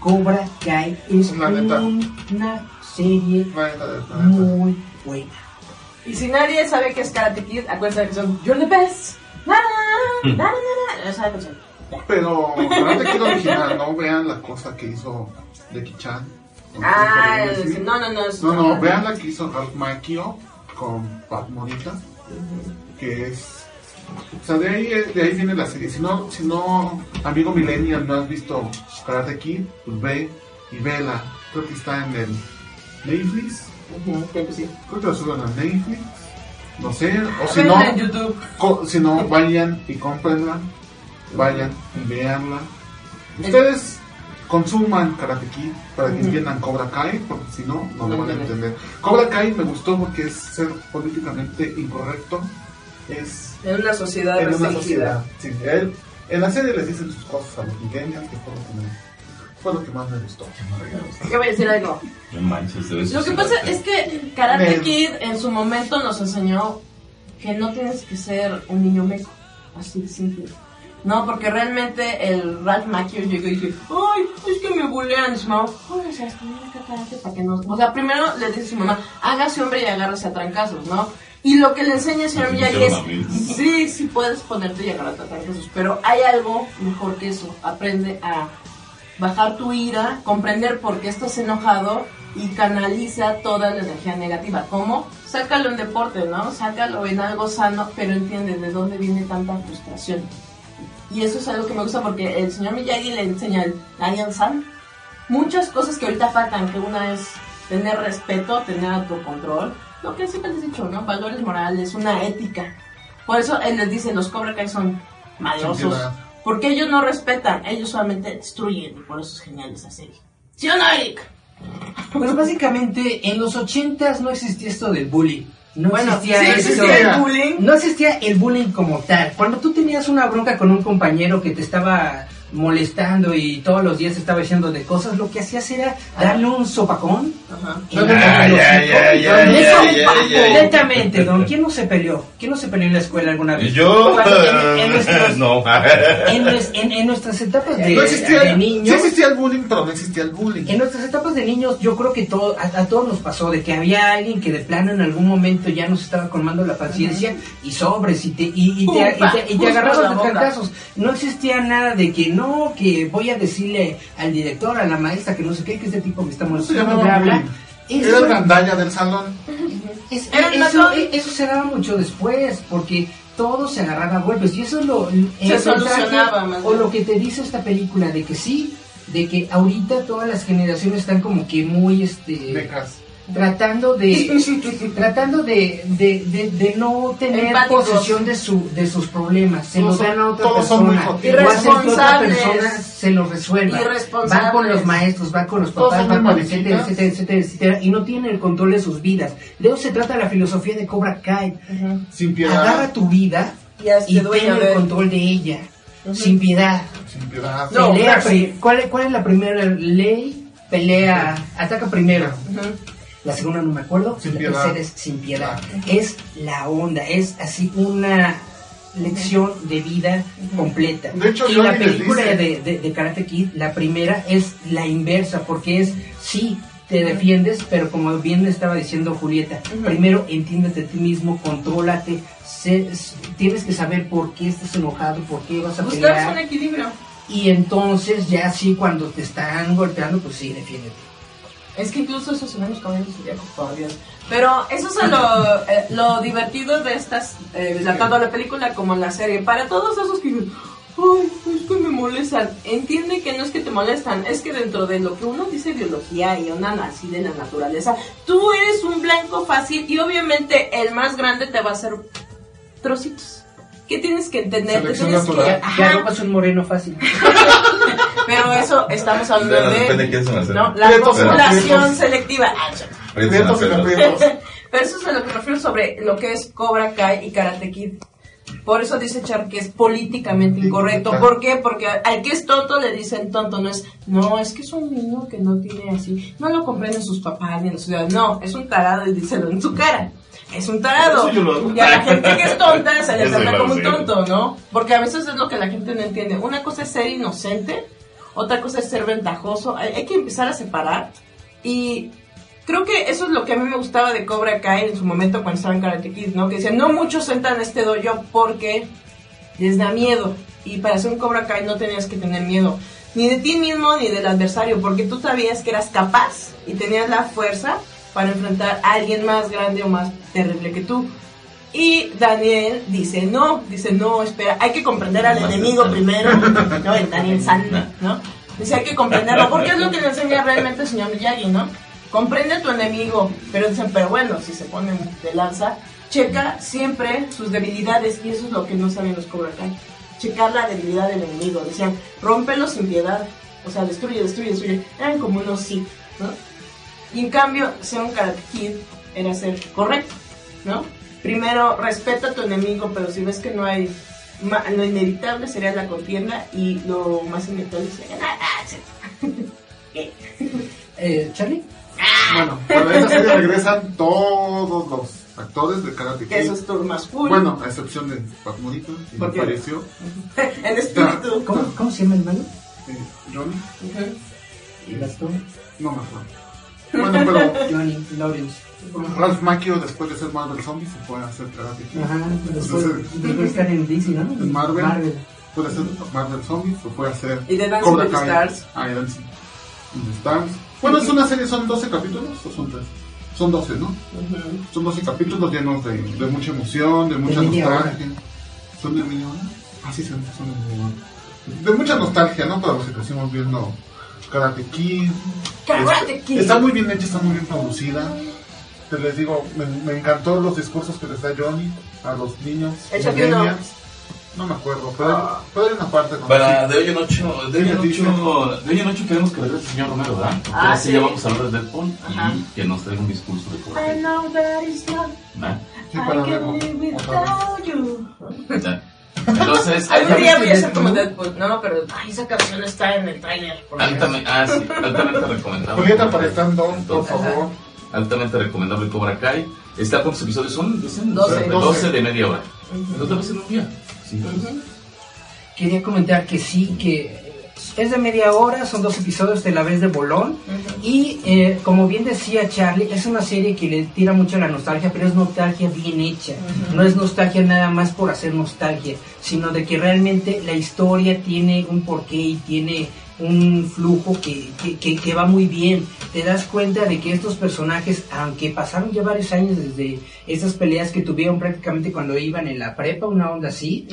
Cobra Kai es una serie La neta, la neta. muy buena. Y si nadie sabe que es Karate Kid, acuérdense que son You're the best. Na, na, na, na, na, na. Esa es la canción. Pero Karate Kid original, no vean la cosa que hizo Jackie Chan. Ah, no, no, no. es- No, no, vean la que hizo Ralph Macchio con Pat Morita, que es... O sea, de ahí, de ahí viene la serie. Si no, si no, amigo millennial, no has visto Karate Kid, pues ve y vela. Creo que está en el Netflix. Ujú, creo que sí. Creo que lo suben a Netflix. No sé, o si no, en YouTube. co- si no, vayan y cómprenla. Vayan y veanla. Ustedes consuman Karate Kid para que entiendan Cobra Kai, porque si no, no lo van a entender. Cobra Kai me gustó porque es ser políticamente incorrecto. Es En una sociedad en una sociedad. Sí, él- en la serie les dicen sus cosas a los millennials, que fue lo que, me- fue lo que más me gustó. ¿Qué voy a decir algo? No manches, Lo que pasa es que Karate. Kid en su momento nos enseñó que no tienes que ser un niño meco. Así de simple. No, porque realmente el Ralph Macchio llegó y dije, ay, es que me bulean. Y su mamá, ay, o sea, para que no... O sea, primero le dice a su mamá, hágase hombre y agárrese a trancazos, ¿no? Y lo que le enseña el señor Miyagi es, sí, sí puedes ponerte y agarrarte a trancazos, pero hay algo mejor que eso. Aprende a bajar tu ira, comprender por qué estás enojado y canaliza toda la energía negativa. ¿Cómo? Sácalo en deporte, ¿no? Sácalo en algo sano, pero entiende de dónde viene tanta frustración. Y eso es algo que me gusta porque el señor Miyagi le enseña al Lion San muchas cosas que ahorita faltan, que una es tener respeto, tener autocontrol, lo que siempre les he dicho, ¿no? Valores morales, una ética. Por eso él les dice, los Cobra Kai son maldosos. Santidad. Porque ellos no respetan, ellos solamente destruyen. Y por eso es genial esa serie. ¿Sí o no, Eric? Pues básicamente en los ochentas no existía esto del bullying. No Bueno, existía sí eso. existía el bullying. No existía el bullying como tal. Cuando tú tenías una bronca con un compañero que te estaba molestando y todos los días estaba diciendo de cosas, lo que hacías era darle un sopacón. Ay, Don, ¿quién no se peleó? ¿Quién no se peleó en la escuela alguna vez? Yo, en, en nuestros- [laughs] no. en nues- en- en nuestras etapas de, no existía, de sí niños, existía el bullying, pero no existía el bullying. en nuestras etapas de niños, yo creo que todo, a, a todos nos pasó de que había alguien que de plano en algún momento ya nos estaba colmando la paciencia y sobres y te, y, y te, y te- y te agarrabas de trancazos. No existía nada de que no, que voy a decirle al director, a la maestra, que no sé qué, que este tipo me está No se molestando, llamaba bla, bla. bullying. Eso- Era gandalla del salón. es- Era un eso, matón. eso se daba mucho después, porque todo se agarraba a golpes. Y eso es lo. el mensaje solucionaba, más O lo que te dice esta película, de que sí, de que ahorita todas las generaciones están como que muy. este Becas. Tratando de [laughs] tratando de, de, de, de no tener Empáticos. posesión de su de sus problemas. Se Todos los dan a otra todos son muy persona o hacen que otra persona se los resuelva. Van con los maestros van con los papás van con etcétera etcétera etcétera etcétera y no tienen el control de sus vidas. De eso se trata la filosofía de Cobra Kai. Sin piedad. agarra tu vida Y y ten el control de ella. Sin piedad. Sin piedad. No, Pelea ¿cuál, ¿Cuál es la primera ley? Pelea, ataca primero. La segunda no me acuerdo. Sin la piedad. tercera es sin piedad. Es la onda, es así una lección de vida completa. De hecho, y Johnny la película dice- de, de, de Karate Kid, la primera es la inversa, porque es, sí, te defiendes, pero como bien estaba diciendo Julieta, primero entiéndete a ti mismo, contrólate, sé- tienes que saber por qué estás enojado, por qué vas a Buscar pelear. un equilibrio. Y entonces ya sí, cuando te están golpeando, pues sí, defiéndete. Es que incluso esos son los por Dios. Pero eso es lo, eh, lo divertido de estas, eh, tanto la película como la serie. Para todos esos que dicen, ay, es que me molestan. Entiende que no es que te molestan, es que dentro de lo que uno dice biología y una así de la naturaleza, tú eres un blanco fácil y obviamente el más grande te va a hacer trocitos. ¿Qué tienes que entender? Te Selección tienes que- natural. Ajá. Ya ropas un moreno fácil. [laughs] Pero eso estamos hablando de... de hace. ¿no? La prietos. selectiva. Pero eso es a lo que me refiero sobre lo que es Cobra Kai y Karate Kid. Por eso dice Char que es políticamente incorrecto. ¿Por qué? Porque al que es tonto le dicen tonto. No es, no, es que es un niño que no tiene así. No lo comprenden sus papás ni los ciudadanos. No, es un tarado y díselo en su cara. Es un tarado. Y a la gente que es tonta se le [laughs] trata como un tonto, ¿no? Porque a veces es lo que la gente no entiende. Una cosa es ser inocente, otra cosa es ser ventajoso. Hay, que empezar a separar. Y creo que eso es lo que a mí me gustaba de Cobra Kai en su momento cuando estaba en Karate Kid, ¿no? Que decían, no muchos entran este dojo porque les da miedo. Y para ser un Cobra Kai no tenías que tener miedo. Ni de ti mismo ni del adversario, porque tú sabías que eras capaz y tenías la fuerza para enfrentar a alguien más grande o más terrible que tú. Y Daniel dice, no, dice, no, espera, hay que comprender al enemigo primero, ¿no? El [laughs] Daniel San, ¿no? Dice, hay que comprenderlo, porque es lo que le enseña realmente el señor Miyagi, ¿no? Comprende a tu enemigo, pero dicen, pero bueno, si se ponen de lanza, checa siempre sus debilidades, y eso es lo que no saben los Cobra Kai. Checar la debilidad del enemigo, decían, rómpelo sin piedad, o sea, destruye, destruye, destruye. Eran como unos sí, ¿no? Y en cambio, ser un Karate Kid era ser correcto, ¿no? Primero, respeta a tu enemigo, pero si ves que no hay... ma- Lo inevitable sería la contienda y lo más inevitable sería ganar. Ah. [laughs] Eh, ¿Charlie? Bueno, para esta serie regresan todos los actores de Karate Kid. Eso es tu más cool. Bueno, a excepción de Pat Morita, que no Porque- apareció. [laughs] en espíritu. ¿Cómo, cómo se llama el malo? Eh, Johnny, Ujú. El actor. no me acuerdo. Bueno, pero Johnny Lawrence. Ralph Macchio, después de ser Marvel Zombie, se fue a hacer Karate Kid. Ajá, después, después de estar en DC, ¿no? En Marvel. Puede ser Marvel Zombie, se fue a hacer Y de Dancing Cobra Kai. Stars. Ah, y Dancing the Stars. Bueno, es una serie, son 12 capítulos o son 3. Son 12, ¿no? Ujú. Son 12 capítulos llenos de, de mucha emoción, de mucha media nostalgia. ¿Son de media hora? Ah, sí, son, son de media hora. De mucha nostalgia, ¿no? Para los que crecimos viendo Karate Kid. Karate Este, Kid. Está muy bien hecha, está muy bien producida. Te les digo, me, me encantó los discursos que les da Johnny a los niños. Millennials. No me acuerdo, pero, pero hay una parte donde Para sí. de hoy en ocho, de hoy en ocho, de hoy en ocho queremos que regrese el señor Romero, ¿verdad? Ah, Ahora sí ya vamos a hablar de Deadpool Ajá. y que nos traiga un discurso de I Cobra Kai, know that it's not. ¿verdad? Sí, I para can verlo live otra vez. without you. Ya. Entonces, Algún día voy a ser como Deadpool. No, pero ay, esa canción está en el trailer. por altamente, ah, sí, altamente recomendable. Julieta aparentando, por Entonces, favor. Altamente recomendable Cobra Kai. Está cuántos episodios son? Dicen 12. 12 de media hora. Dos veces en un día. Sí. Quería comentar que sí, que es de media hora, son dos episodios de la vez de Bolón. Y eh, como bien decía Charlie, es una serie que le tira mucho la nostalgia, pero es nostalgia bien hecha. No es nostalgia nada más por hacer nostalgia, sino de que realmente la historia tiene un porqué y tiene un flujo que, que, que, que va muy bien. Te das cuenta de que estos personajes, aunque pasaron ya varios años desde esas peleas que tuvieron prácticamente cuando iban en la prepa, una onda así,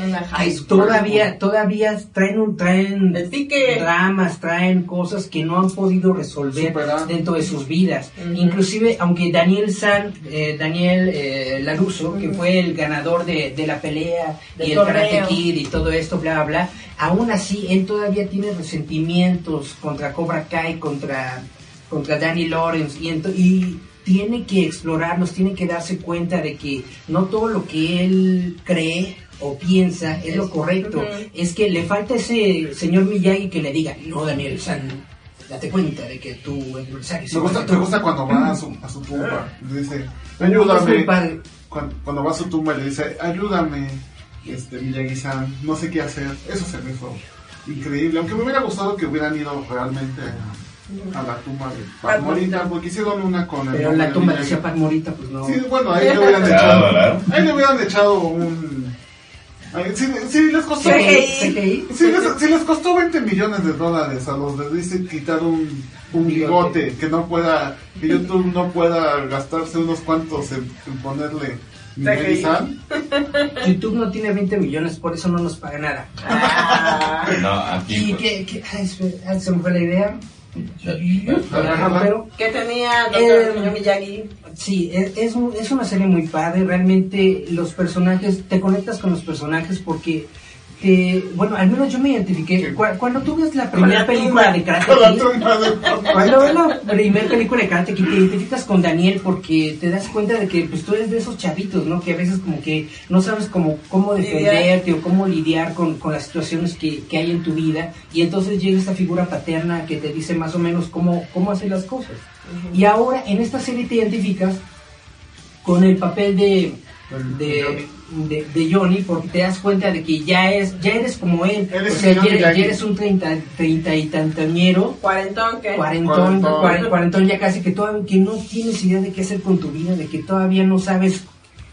todavía, todavía traen, un- traen pique. dramas, traen cosas que no han podido resolver Superar. dentro de sus vidas. Ujú. Inclusive, aunque Daniel San, eh, Daniel eh, Laruso, que fue el ganador de, de la pelea y el. Karate Kid y todo esto, bla, bla, bla, aún así él todavía tiene resentimientos contra Cobra Kai, contra, contra Danny Lawrence y, ento- y tiene que explorarlos, tiene que darse cuenta de que no todo lo que él cree o piensa es lo correcto. Es que le falta ese señor Miyagi que le diga, no, Daniel San, date cuenta de que tu adversario es Me gusta, me tú". cuando va a su, a su tumba. Le dice, ayúdame. cuando va a su tumba le dice, ayúdame, este, Miyagi-san, no sé qué hacer. Eso se me hizo increíble. Aunque me hubiera gustado que hubieran ido realmente a, a la tumba de Pat Morita, porque hicieron una con el Pero la de tumba Miyagi. decía Pat Morita, pues no. Sí, bueno, ahí le hubieran [laughs] echado. Ahí le hubieran echado un. sí, sí les costó. Sí les, sí les costó 20 millones de dólares a los de Disney quitar un, un Bigote. que no pueda, que YouTube no pueda gastarse unos cuantos en, en ponerle. [laughs] YouTube no tiene 20 millones, por eso no nos paga nada. Ah. No, aquí. ¿Y pues, qué? qué ay, se me fue la idea. Pero ¿Qué tenía Eh, doctor Miyagi? sí, es, es, un- es una serie muy padre. Realmente los personajes, te conectas con los personajes porque, te, bueno, al menos yo me identifiqué. Cu- Cuando tú ves la primera la película de Karate Kid, Cuando ves la primera película de Karate Kid te identificas con Daniel porque te das cuenta de que pues tú eres de esos chavitos, ¿no? Que a veces como que no sabes cómo, cómo defenderte o cómo lidiar con, con las situaciones que, que hay en tu vida y entonces llega esta figura paterna que te dice más o menos cómo, cómo hacer las cosas. Y ahora en esta serie te identificas con el papel de, de, de, de Johnny porque te das cuenta de que ya es ya eres como él. O sea, ya, eres- Miyagi. ya eres un treinta, treinta y tantañero Cuarentón, ¿qué? cuarentón, Cuarentón. cuaren- cuarentón ya casi que todavía que no tienes idea de qué hacer con tu vida, de que todavía no sabes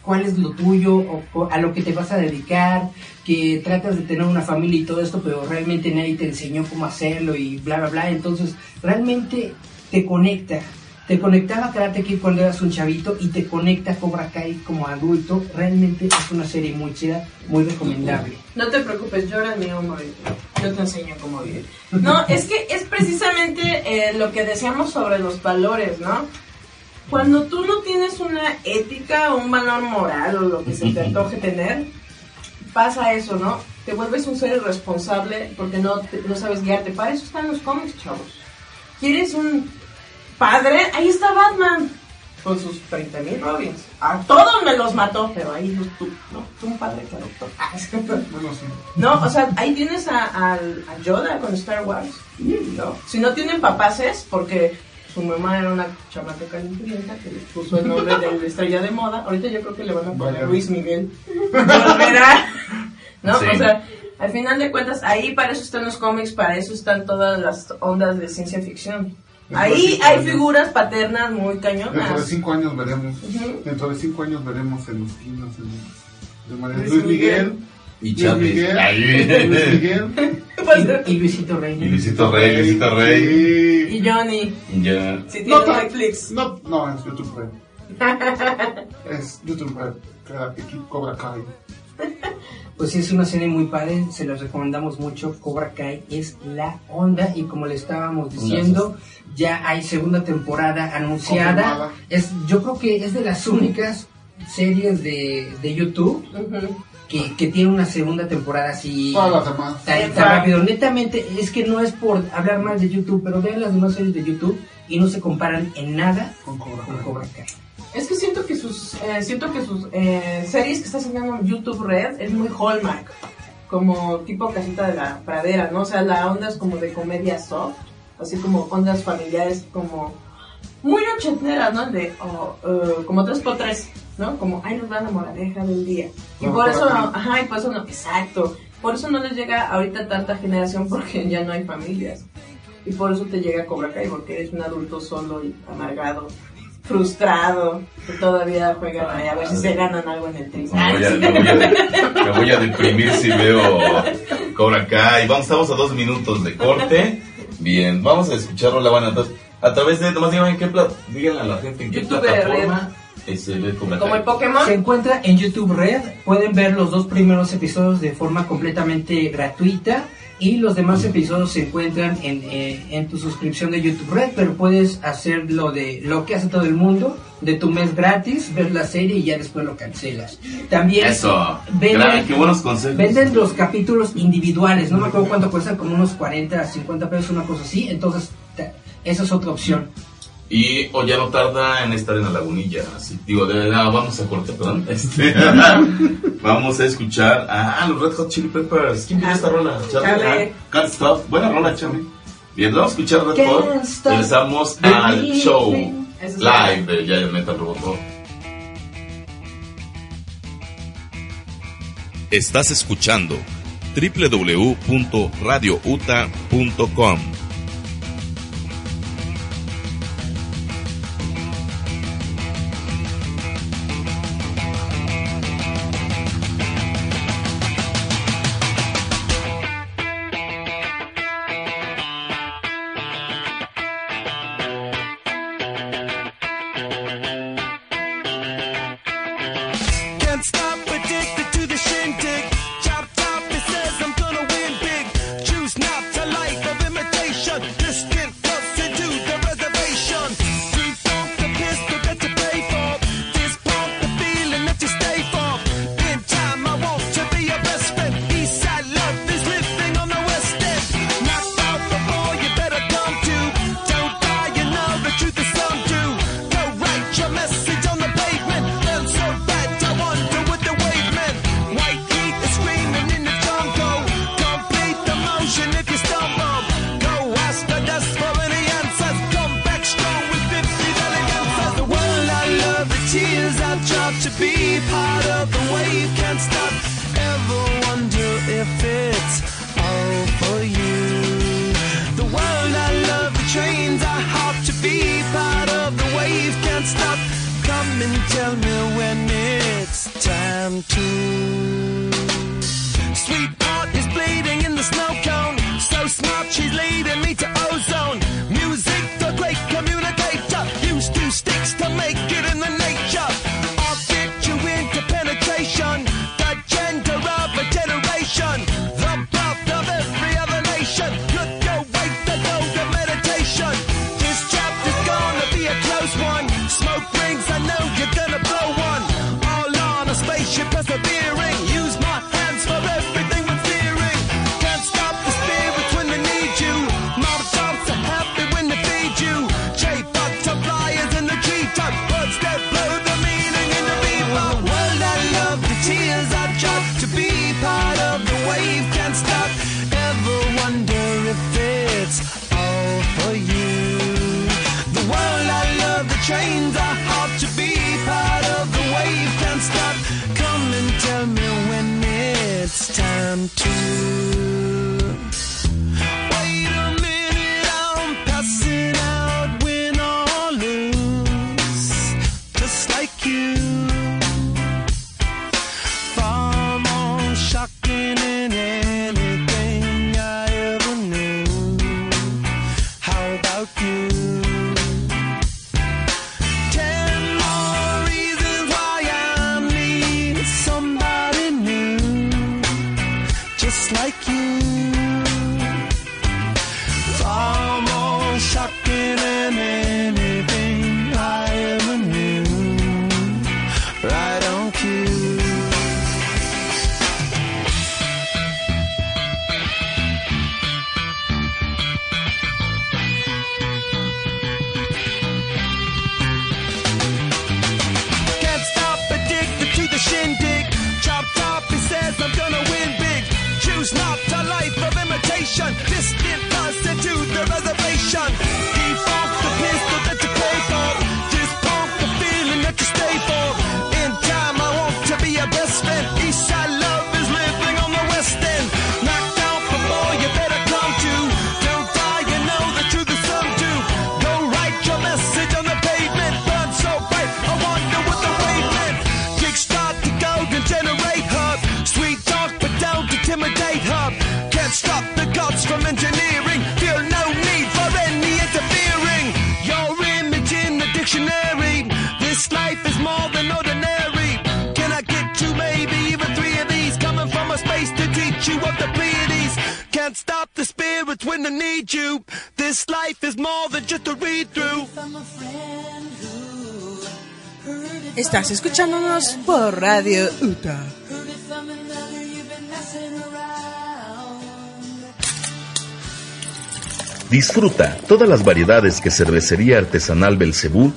cuál es lo tuyo o, o a lo que te vas a dedicar, que tratas de tener una familia y todo esto, pero realmente nadie te enseñó cómo hacerlo y bla bla bla, entonces realmente te conecta. Te conectaba Karate Kid cuando eras un chavito y te conecta Cobra Kai como adulto. Realmente es una serie muy chida, muy recomendable. No te preocupes, llora mi hombro. Yo te enseño cómo vivir. No, es que es precisamente eh, lo que decíamos sobre los valores, ¿no? Cuando tú no tienes una ética o un valor moral o lo que se te [laughs] antoje tener, pasa eso, ¿no? Te vuelves un ser irresponsable porque no, te- no sabes guiarte. Para eso están los cómics, chavos. ¿Quieres un padre? Ahí está Batman. Con sus 30 mil Robins. A todos me los mató, pero ahí los tú, ¿no? Tú un padre que adoptó. [laughs] Bueno, sí. No, o sea, ahí tienes a, al- a Yoda con Star Wars. ¿no? Si no tienen papaces, porque su mamá era una chamaca calenturienta que le puso el nombre de la estrella de moda, ahorita yo creo que le van a poner. Luis Miguel. [laughs] Volverá. ¿No? Sí. O sea, al final de cuentas, ahí para eso están los cómics, para eso están todas las ondas de ciencia ficción. Ahí hay años. figuras paternas muy Dentro de cañonas. cinco años veremos. Ujú. Dentro de cinco años veremos en los kinos de, de María- Luis Luis Miguel. y Luis Chávez. Miguel. Ahí. Luis Miguel. [laughs] Y, y Luisito Rey. Y Luisito Rey, Luisito Rey. Sí. Y Johnny, Ya. si No, Netflix. no, no, es YouTube Red. [laughs] es YouTube Red. Cobra Kai. [laughs] Pues sí, es una serie muy padre, se las recomendamos mucho. Cobra Kai es la onda y como le estábamos diciendo, ya hay segunda temporada anunciada. Confirmada. Es, yo creo que es de las únicas series de, de YouTube que, que tiene una segunda temporada así Todas las demás. tan, tan rápido. Netamente, es que no es por hablar mal de YouTube, pero vean las demás series de YouTube y no se comparan en nada Con Cobra con Kai. Cobra Kai. Es que siento que sus, eh, siento que sus eh, series que está haciendo en YouTube Red es muy Hallmark, como tipo casita de la pradera, ¿no? O sea, la onda es como de comedia soft, así como ondas familiares como muy ochenteras, ¿no? De, oh, eh, como tres por tres, ¿no? Como, ay, nos va la moraleja del día. Y No, por eso, no, ajá, y por eso no, exacto. Por eso no les llega ahorita tanta generación porque ya no hay familias. Y por eso te llega Cobra Kai, porque eres un adulto solo y amargado, frustrado que todavía juegan ahí a ver si se ganan algo en el tri. No, me, voy a, deprimir si veo Cobra Kai. Vamos, estamos a dos minutos de corte. Bien, vamos a escucharlo la van entonces. A través de, nomás díganme en qué díganle a la gente en qué plataforma. Como el Pokémon. Se encuentra en YouTube Red. Pueden ver los dos primeros episodios de forma completamente gratuita. Y los demás episodios se encuentran en, eh, en, tu suscripción de YouTube Red, pero puedes hacer lo, de, lo que hace todo el mundo, de tu mes gratis, ver la serie y ya después lo cancelas. También Eso. Venden, claro, qué buenos consejos. venden los capítulos individuales, no me acuerdo cuánto cuestan, como unos 40, 50 pesos, una cosa así. Entonces, esa es otra opción. Y o ya no tarda en estar en la lagunilla. Así, digo, de, ah, vamos a corte, perdón. [laughs] Este, [laughs] vamos a escuchar a ah, los Red Hot Chili Peppers. ¿Quién tiene esta rola? Charlie. Ah, Can't Stop. Buena rola, Charlie. Bien, vamos a escuchar Red Hot. Regresamos al show live de Yaya Metal Robot. Estás escuchando www.radiouta.com. Estás escuchándonos por Radio UTA. Disfruta todas las variedades que Cervecería Artesanal Belcebú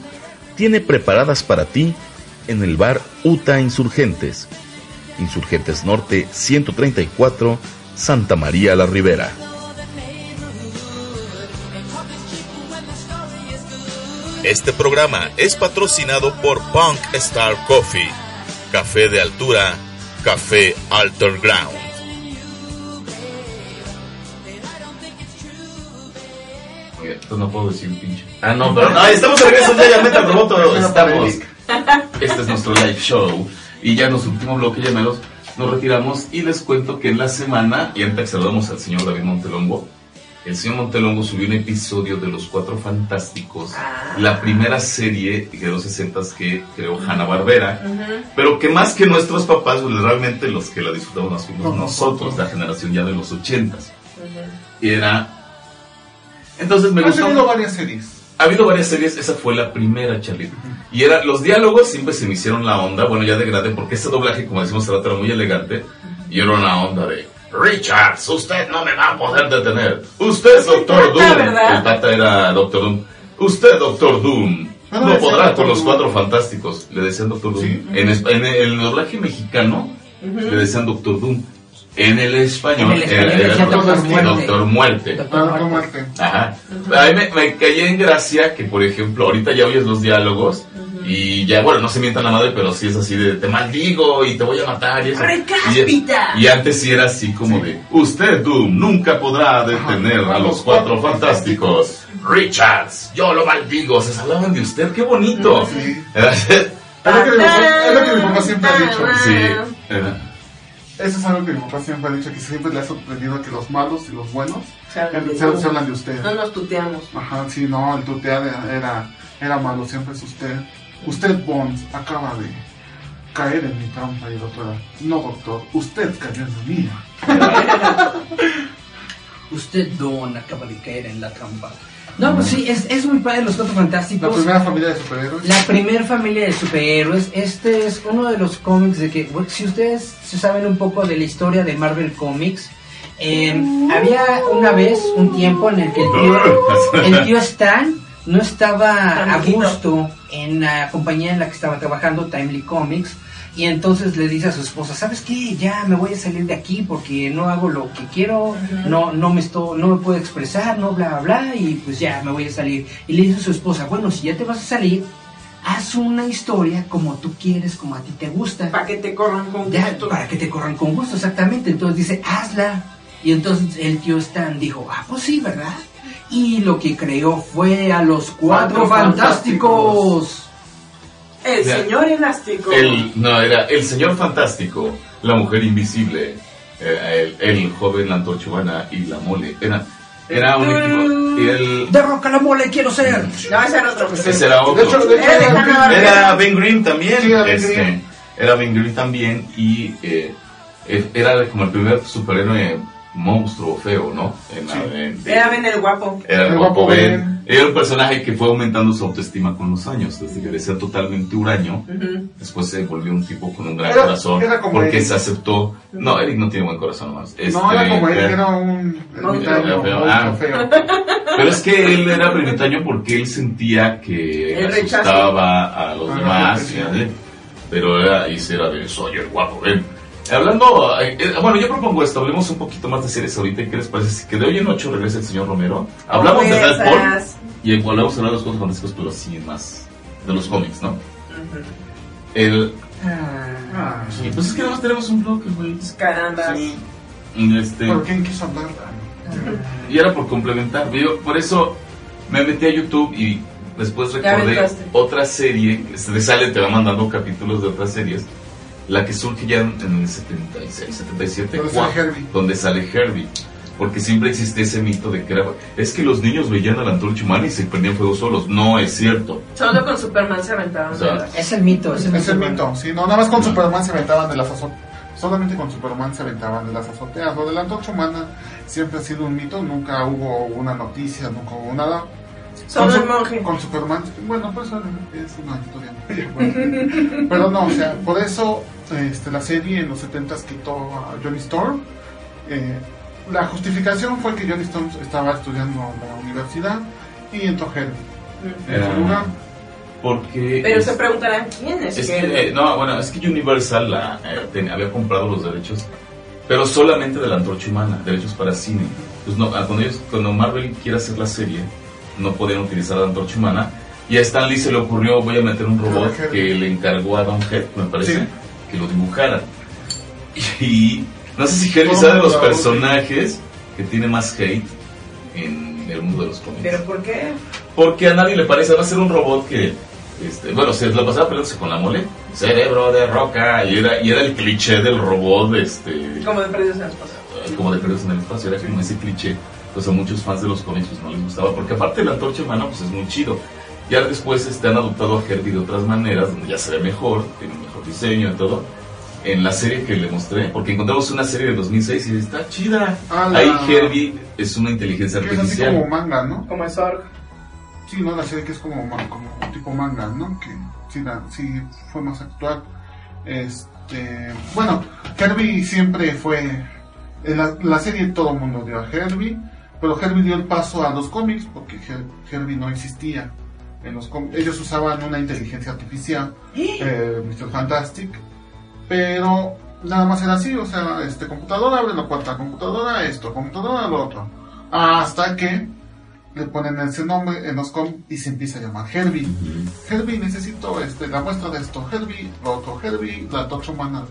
tiene preparadas para ti en el bar Uta Insurgentes. Insurgentes Norte 134, Santa María la Ribera. Este programa es patrocinado por Punk Star Coffee, café de altura, café Alter Ground. Oye, Esto no puedo decir pinche. Ah, no, pero no, estamos de regreso ya, ya Metal Roboto. Estamos. Este es nuestro live show. Y ya en nuestro último bloque, ya menos, nos retiramos. Y les cuento que en la semana, y antes saludamos al señor David Montelongo. El señor Montelongo subió un episodio de Los Cuatro Fantásticos, la primera serie de los 60 que creó Hanna Barbera, pero que más que nuestros papás, pues, realmente los que la disfrutamos más fuimos nosotros, la generación ya de los 80 Y era. Entonces me Ha gustó. tenido varias series. Ha habido varias series, esa fue la primera, Charlie. Y era, los diálogos siempre se me hicieron la onda, bueno, ya de grande, porque este doblaje, como decimos era muy elegante. Y era una onda de, Richards, usted no me va a poder detener. Usted es Doctor Doom. ¿verdad? El tata era Doctor Doom. Usted, Doctor Doom, Ah, no podrá con los cuatro fantásticos. Le decían Doctor Doom. Sí. En, espa- en el doblaje mexicano, le decían Doctor Doom. En el español, En el español era- Doctor Doctor Muerte. Doctor Muerte. Doctor. Ajá. A mí me, me caía en gracia que, por ejemplo, ahorita ya oyes los diálogos y ya, bueno, no se mientan la madre, pero sí es así de te maldigo y te voy a matar y eso. Y, y antes sí era así como de usted, Doom, nunca podrá detener a los cuatro fantásticos. Richards, yo lo maldigo. Se hablaban de usted, qué bonito. Sí. Era- [laughs] Es lo que mi papá- es lo que mi papá siempre ha dicho. sí. era- Eso es algo que mi papá siempre ha dicho, que siempre le ha sorprendido que los malos y los buenos Se hablan de se, todo. se hablan de usted. No nos tuteamos. Ajá, sí, no, el tutear era, era malo, siempre es usted. Usted, Bonds, acaba de caer en mi trampa y doctora. No, doctor, usted cayó en la mía. [laughs] Usted, Don, acaba de caer en la trampa. No, pues sí, es, es muy padre los Cuatro La Fantásticos. primera familia de superhéroes. La primer familia de superhéroes, este es uno de los cómics de que, si ustedes se saben un poco de la historia de Marvel Comics, eh, había una vez un tiempo en el que el tío, el tío Stan no estaba a gusto en la compañía en la que estaba trabajando, Timely Comics, y entonces le dice a su esposa, ¿sabes qué? Ya me voy a salir de aquí porque no hago lo que quiero, no, no, me estoy, no me puedo expresar, no, bla, bla, bla, y pues ya me voy a salir. Y le dice a su esposa, bueno, si ya te vas a salir, haz una historia como tú quieres, como a ti te gusta. Para que te corran con Ya, gusto. para que te corran con gusto, exactamente. Entonces dice, hazla. Y entonces el tío Stan dijo, ah, pues sí, ¿verdad? Y lo que creó fue a los cuatro Cuatro fantásticos. El señor elástico. El, no, era el señor fantástico, la mujer invisible, eh, el, el joven la antorcha humana y la mole. Era, era un equipo. Y el, De roca la mole quiero ser. No, ese era otro. ese era otro. De hecho, de hecho, Era de era- Hanna-Barbera. Era Ben Green también. Sí, era Ben este, Grimm. Era Ben Green también y eh, era como el primer superhéroe monstruo feo, ¿no? En la- en- Era Ben el guapo. Era el El guapo guapo Ben. Ben. Era un personaje que fue aumentando su autoestima con los años, desde que decía totalmente huraño. Ujú. Después se volvió un tipo con un gran Era- corazón. era como porque Eric. se aceptó. No, Eric no tiene buen corazón nomás. No, era como él, eh, era un ermitaño, Era feo. Ah. feo. Pero es que él era ermitaño porque él sentía que rechazo. asustaba a los Ah, demás. sí. ¿sí? Pero era, y sí era de soy el guapo, ven. Hablando, eh, eh, bueno, yo propongo esto, hablemos un poquito más de series ahorita. ¿y ¿Qué les parece? Si que de hoy en ocho regresa el señor Romero. Hablamos de. Deadpool y volvemos a hablar de los cosas fantásticos, pero sí más de los cómics, ¿no? El, Ah, y pues es que nada más tenemos un bloque, güey. Caramba. Sí. Y Este, ¿Por quiso hablar? y era por complementar. Yo, por eso me metí a YouTube y después recordé otra serie. que Se te sale, te va mandando capítulos de otras series. La que surge ya en en el 76, 77, Donde cua- sale Herbie. donde sale Herbie. Porque siempre existe ese mito de que era, es que los niños veían a la antorcha humana y se prendían fuego solos. No es cierto. Solo con Superman se aventaban. O sea. Es el mito, es el Es el mito. sí, no, nada más con Superman se aventaban de las azoteas. Solamente con Superman se aventaban de las azoteas. Lo de la antorcha humana siempre ha sido un mito, nunca hubo una noticia, nunca hubo nada. Solo el su- monje. Con Superman, bueno, pues es una historia. muy buena. [laughs] Pero no, o sea, por eso este, la serie en los 70s quitó a Johnny Storm. Eh, la justificación fue que Johnny Storm estaba estudiando en la universidad y entró Herbie. En su Era- lugar. Porque. Pero es- se preguntarán quién es, Es Herbie? que, eh, no, bueno, es que Universal la, eh, ten- había comprado los derechos, pero solamente de la antorcha humana, derechos para cine. Pues no, cuando, ellos- cuando Marvel quiere hacer la serie, no podían utilizar la antorcha humana. Y a Stan Lee se le ocurrió, voy a meter un robot que le encargó a Don Head, me parece, Sí. que lo dibujara. Y no sé si Todo sabe de los personajes que tiene más hate en el mundo de los cómics. ¿Pero por qué? Porque a nadie le parece, va a ser un robot que, este, bueno, se la pasaba peleándose con la mole, cerebro de roca, y era, y era el cliché del robot, este, Como de perdidos en el espacio. como de perdidos en el espacio, era como ese cliché, pues a muchos fans de los cómics pues no les gustaba, porque aparte de la antorcha humana pues es muy chido. Ya después este, han adoptado a Herbie de otras maneras, donde ya se ve mejor, tiene un mejor diseño y todo. En la serie que le mostré, porque encontramos una serie de 2006 y está chida. Ah, la- Ahí Herbie es una inteligencia Que es así artificial. como manga, ¿no? Como el Zorg. Sí, ¿no? La serie que es como, como tipo manga, ¿no? Que sí, la- sí fue más actual. Este, bueno, Herbie siempre fue... En la, la serie todo el mundo dio a Herbie, pero Herbie dio el paso a los cómics porque Her- Herbie no existía. En los cómics. Ellos usaban una inteligencia artificial, eh, Mr. Fantastic, pero nada más era así, o sea, este computadora abre la puerta, computadora esto, computadora lo otro. Hasta que le ponen ese nombre en los com y se empieza a llamar Herbie. Herbie, necesito este, la muestra de esto. Herbie, lo otro. Herbie, la torcha humana.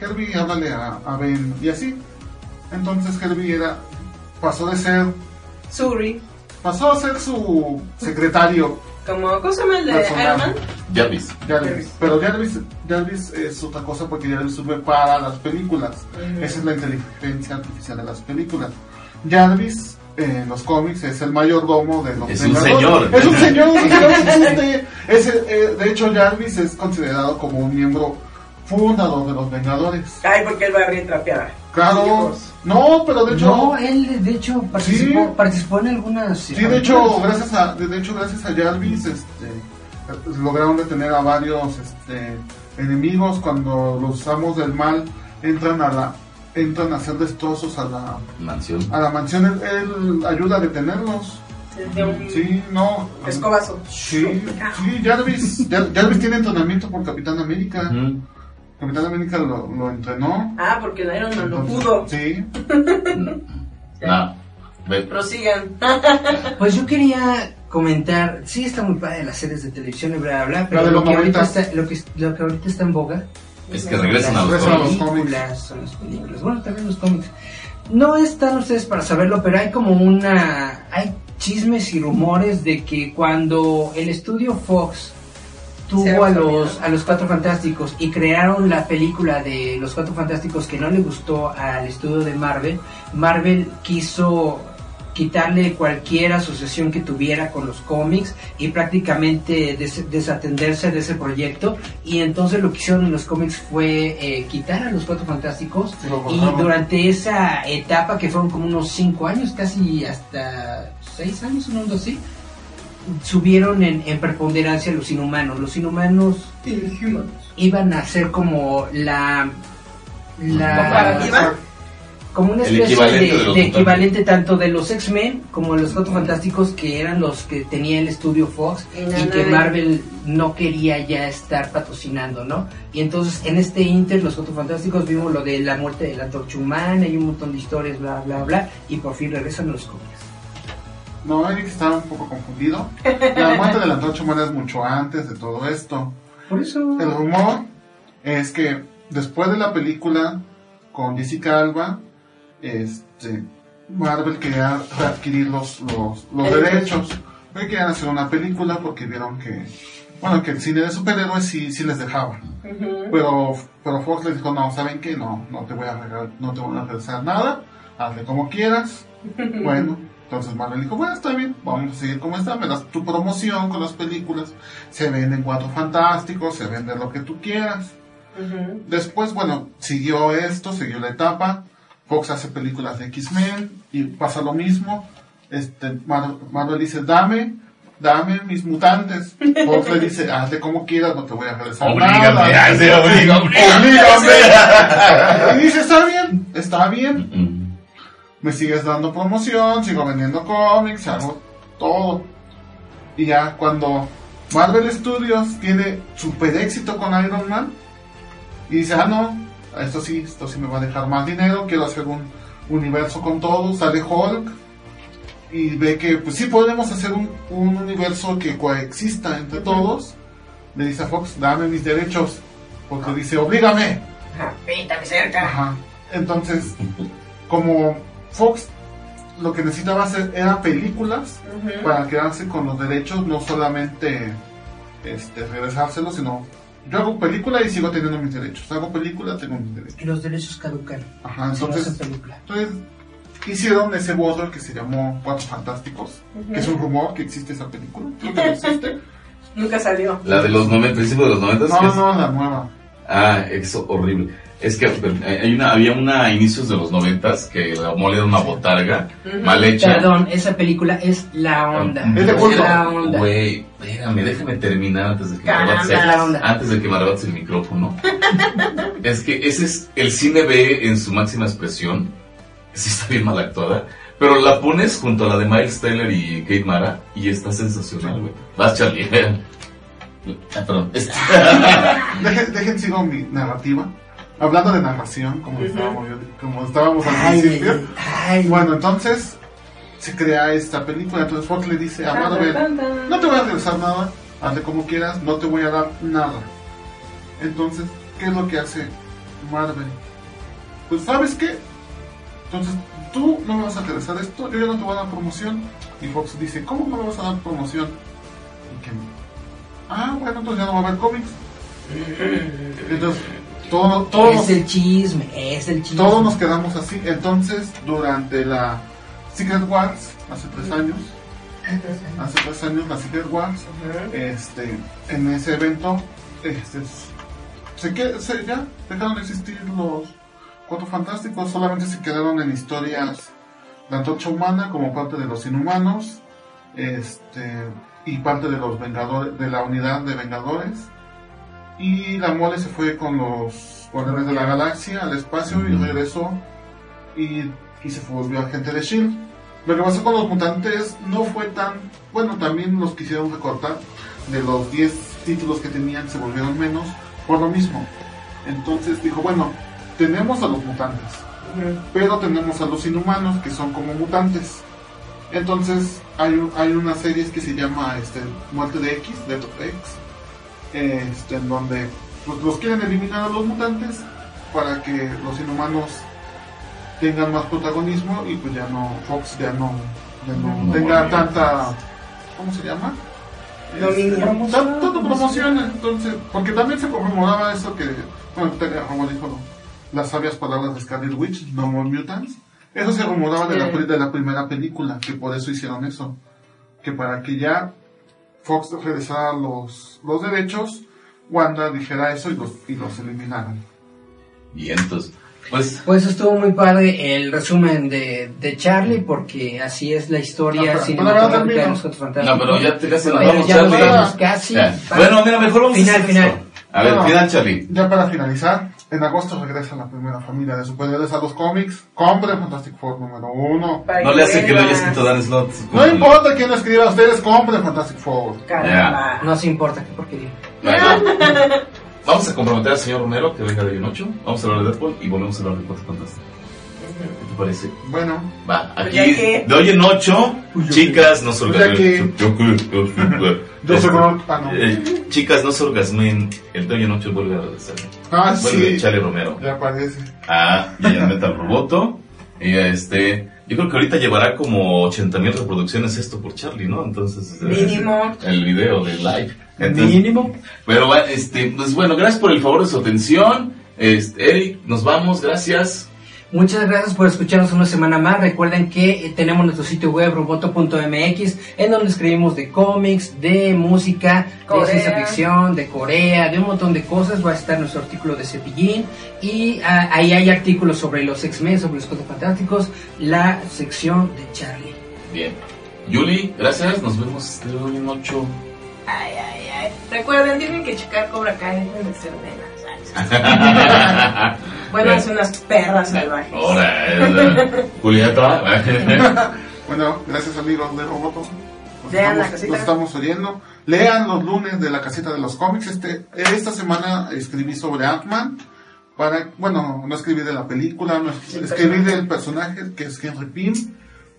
Herbie, háblale a, a Ben. Y así. Entonces Herbie era, pasó de ser, Suri. pasó a ser su secretario Como, ¿cómo se llama el de Personal. Iron Man? Jarvis. Jarvis. Pero Jarvis, Jarvis es otra cosa porque Jarvis sirve para las películas. Esa es la inteligencia artificial de las películas. Jarvis en los cómics es el mayordomo de los Es un señor. Es un señor. [laughs] Es, eh, de hecho, Jarvis es considerado como un miembro fundador de los Vengadores. Ay, porque él va a retrapear. Claro. No, pero de hecho. No, él de hecho participó, Sí. participó en algunas. Sí, de hecho, gracias a, de hecho, gracias a Jarvis, este, lograron detener a varios, este, enemigos cuando los usamos del mal entran a la, entran a hacer destrozos a la, Mansión. a la mansión. Él, él ayuda a detenerlos. De un Sí, no. escobazo. Sí, sí, Jarvis, Jar- Jarvis tiene entrenamiento por Capitán América. Capitán América lo, lo entrenó. Ah, porque el Iron Man no Entonces, pudo. Sí. [laughs] No. Ve- Prosigan. [laughs] Pues yo quería comentar, sí está muy padre las series de televisión y bla bla bla, pero lo que, ahorita 90. está, lo, que, lo que ahorita está en boga Es que regresan a los Regresan los cómics. películas, son las películas, bueno también los cómics. No están ustedes para saberlo, pero hay como una, hay chismes y rumores de que cuando el estudio Fox tuvo a los, a los Cuatro Fantásticos y crearon la película de los Cuatro Fantásticos que no le gustó al estudio de Marvel, Marvel quiso quitarle cualquier asociación que tuviera con los cómics y prácticamente des- desatenderse de ese proyecto y entonces lo que hicieron en los cómics fue eh, quitar a los Cuatro Fantásticos Y lo y borraron. durante esa etapa que fueron como unos cinco años, casi hasta seis años, un mundo así, subieron en, en preponderancia los inhumanos. Los inhumanos iban a ser como la... la como una especie equivalente de, de equivalente tanto de los X-Men como de los Cuatro Fantásticos que eran los que tenía el estudio Fox Y que Marvel no quería ya estar patrocinando, ¿no? Y entonces en este Inter los Cuatro Fantásticos vimos lo de la muerte de la Torcha Humana y un montón de historias, bla, bla, bla, y por fin regresan a los cómics. No, Eric estaba un poco confundido. La muerte de la antorcha humana es mucho antes de todo esto. Por eso... El rumor es que después de la película con Jessica Alba, este, Marvel quería readquirir los, los, derechos. Que querían hacer una película porque vieron que, bueno, que el cine de superhéroes sí, sí les dejaba. Pero, pero Fox les dijo, no, ¿saben qué? No, no te voy a regalar, no te voy a regresar nada, hazle como quieras. [laughs] Bueno, entonces Marvel dijo, bueno, está bien, vamos a seguir como está, me das tu promoción con las películas, se venden cuatro fantásticos, se vende lo que tú quieras. Después, bueno, siguió esto, siguió la etapa, Fox hace películas de X-Men y pasa lo mismo. Este, Mar- Marvel dice, dame, dame mis mutantes. Fox le dice, hazle como quieras, no te voy a regresar Oblígame, nada. sí, oblígame. Oblígame. y dice, está bien, está bien. Me sigues dando promoción, sigo vendiendo cómics, hago todo. Y ya cuando Marvel Studios tiene super éxito con Iron Man, y dice, ah, no, esto sí, esto sí me va a dejar más dinero, quiero hacer un universo con todo, sale Hulk, y ve que, pues sí podemos hacer un, un universo que coexista entre todos, le dice a Fox, dame mis derechos, porque dice, oblígame. Pítame cerca. Ajá. Entonces, como Fox lo que necesitaba hacer era películas para quedarse con los derechos, no solamente este, regresárselos, sino yo hago película y sigo teniendo mis derechos. Hago película, tengo mis derechos. Y los derechos caducan. Ajá, Si no hacen entonces, hicieron ese border que se llamó Cuatro Fantásticos, que es un rumor que existe esa película. Creo que no existe. [laughs] Nunca salió. La de los 90, principios de los 90. No, no, la nueva. Ah, es horrible. Es que hay una, había una a inicios de los noventas que la mole era una botarga mal hecha. Perdón, esa película es la onda. Es de culto. la onda. Güey, espérame, déjame terminar antes de que me arrebates La onda. el, antes de que me arrebates el micrófono. [laughs] es que ese es el cine B en su máxima expresión. Sí está bien mal actuada. Pero la pones junto a la de Miles Taylor y Kate Mara y está sensacional, güey. Vas, Charlie. [laughs] Ah, perdón. [laughs] Dejen, dejen sigo mi narrativa. Hablando de narración, como, estábamos, como estábamos al Ay, principio. ay. Bueno, entonces se crea esta película. Entonces Fox le dice a Marvel. No te voy a regresar nada, hazle como quieras, no te voy a dar nada. Entonces, ¿qué es lo que hace Marvel? Pues, ¿sabes qué? Entonces, tú no me vas a regresar esto, yo ya no te voy a dar promoción. Y Fox dice: ¿Cómo no me vas a dar promoción? Y que, ah, bueno, entonces ya no va a haber cómics. [laughs] Entonces, todo, todo, Es el chisme, es el chisme. todos nos quedamos así. Entonces, durante la Secret Wars, hace tres años, hace tres años la Secret Wars, este, en ese evento, este, se, que- se- ya dejaron de existir los cuatro fantásticos, solamente se quedaron en historias de Antorcha Humana como parte de los Inhumanos, este, y parte de los Vengadores, de la unidad de Vengadores. Y la mole se fue con los Guardianes de la Galaxia al espacio y regresó y, y se volvió agente de Shield. Lo que pasó con los mutantes no fue tan. Bueno, también los quisieron recortar. De los 10 títulos que tenían, se volvieron menos por lo mismo. Entonces dijo: Bueno, tenemos a los mutantes, pero tenemos a los inhumanos que son como mutantes. Entonces hay, hay unas series que se llama este, Muerte de X, Death of X, este, en donde pues, los quieren eliminar a los mutantes para que los inhumanos tengan más protagonismo y pues ya no, Fox ya no, ya no No tenga volvió. tanta, ¿cómo se llama? Este, tan- tanto promoción, entonces, porque también se rumoraba eso que, bueno, como dijo las sabias palabras de Scarlet Witch, No More Mutants, eso se rumoraba de la, de la primera película, que por eso hicieron eso, que para que ya Fox regresara los, los derechos, Wanda dijera eso y los, y los eliminaran. Y entonces, pues, Pues estuvo muy padre el resumen de, de Charlie, porque así es la historia No, pero- cinematográfica pero de no los Cuatro Fantásticos. no, pero ya te casi nos vamos, Charlie. casi. Ya. Bueno, mira, mejor vamos Final, a hacer final. esto. A ver, No. final, Charlie. Ya para finalizar, en agosto regresa la primera familia de superhéroes a los cómics. Compre Fantastic Four número uno. No le hace que lo haya escrito Dan Slott. No importa quién lo escriba, ustedes compren Fantastic Four. Caramba. No se importa, qué porquería. [laughs] Vamos a comprometer al señor Romero que venga de hoy en ocho. Vamos a hablar de Deadpool y volvemos a hablar de Cuatro Fantásticos. ¿Qué te parece? Bueno, Va, Pues aquí de hoy en ocho, chicas, no se Yo soy Ron- ah, no. Eh, Chicas, no se orgasmen. El en ocho vuelve a regresar. Ah, Vuelve sí. Charlie Romero. Ya parece. Ah, y ya Metal Roboto. Y este, yo creo que ahorita llevará como 80 mil reproducciones esto por Charlie, ¿no? Entonces, eh, Mínimo. el video de live. Entonces, Mínimo. pero bueno, este, pues bueno, gracias por el favor de su atención. Este, Eric, nos vamos, gracias. Muchas gracias por escucharnos una semana más. Recuerden que eh, tenemos nuestro sitio web roboto.mx en donde escribimos de cómics, de música, Corea. de ciencia ficción, de Corea, de un montón de cosas. Va a estar nuestro artículo de Cepillín y ah, ahí hay artículos sobre los X-Men, sobre los Cuatro Fantásticos, la sección de Charlie. Bien. Yuli, gracias. Nos vemos en 8. Ay, ay, ay. Recuerden, tienen que checar Cobra Kai, de ser [laughs] Bueno, es unas perras salvajes. Ahora, eh, Julieta. [laughs] Bueno, gracias amigos de Roboto. Nos Lean la estamos, casita. nos estamos oyendo. Lean los lunes de la casita de los cómics. Este, esta semana escribí sobre Ant-Man. Para, bueno, no escribí de la película, no es- escribí del personaje que es Henry Pym,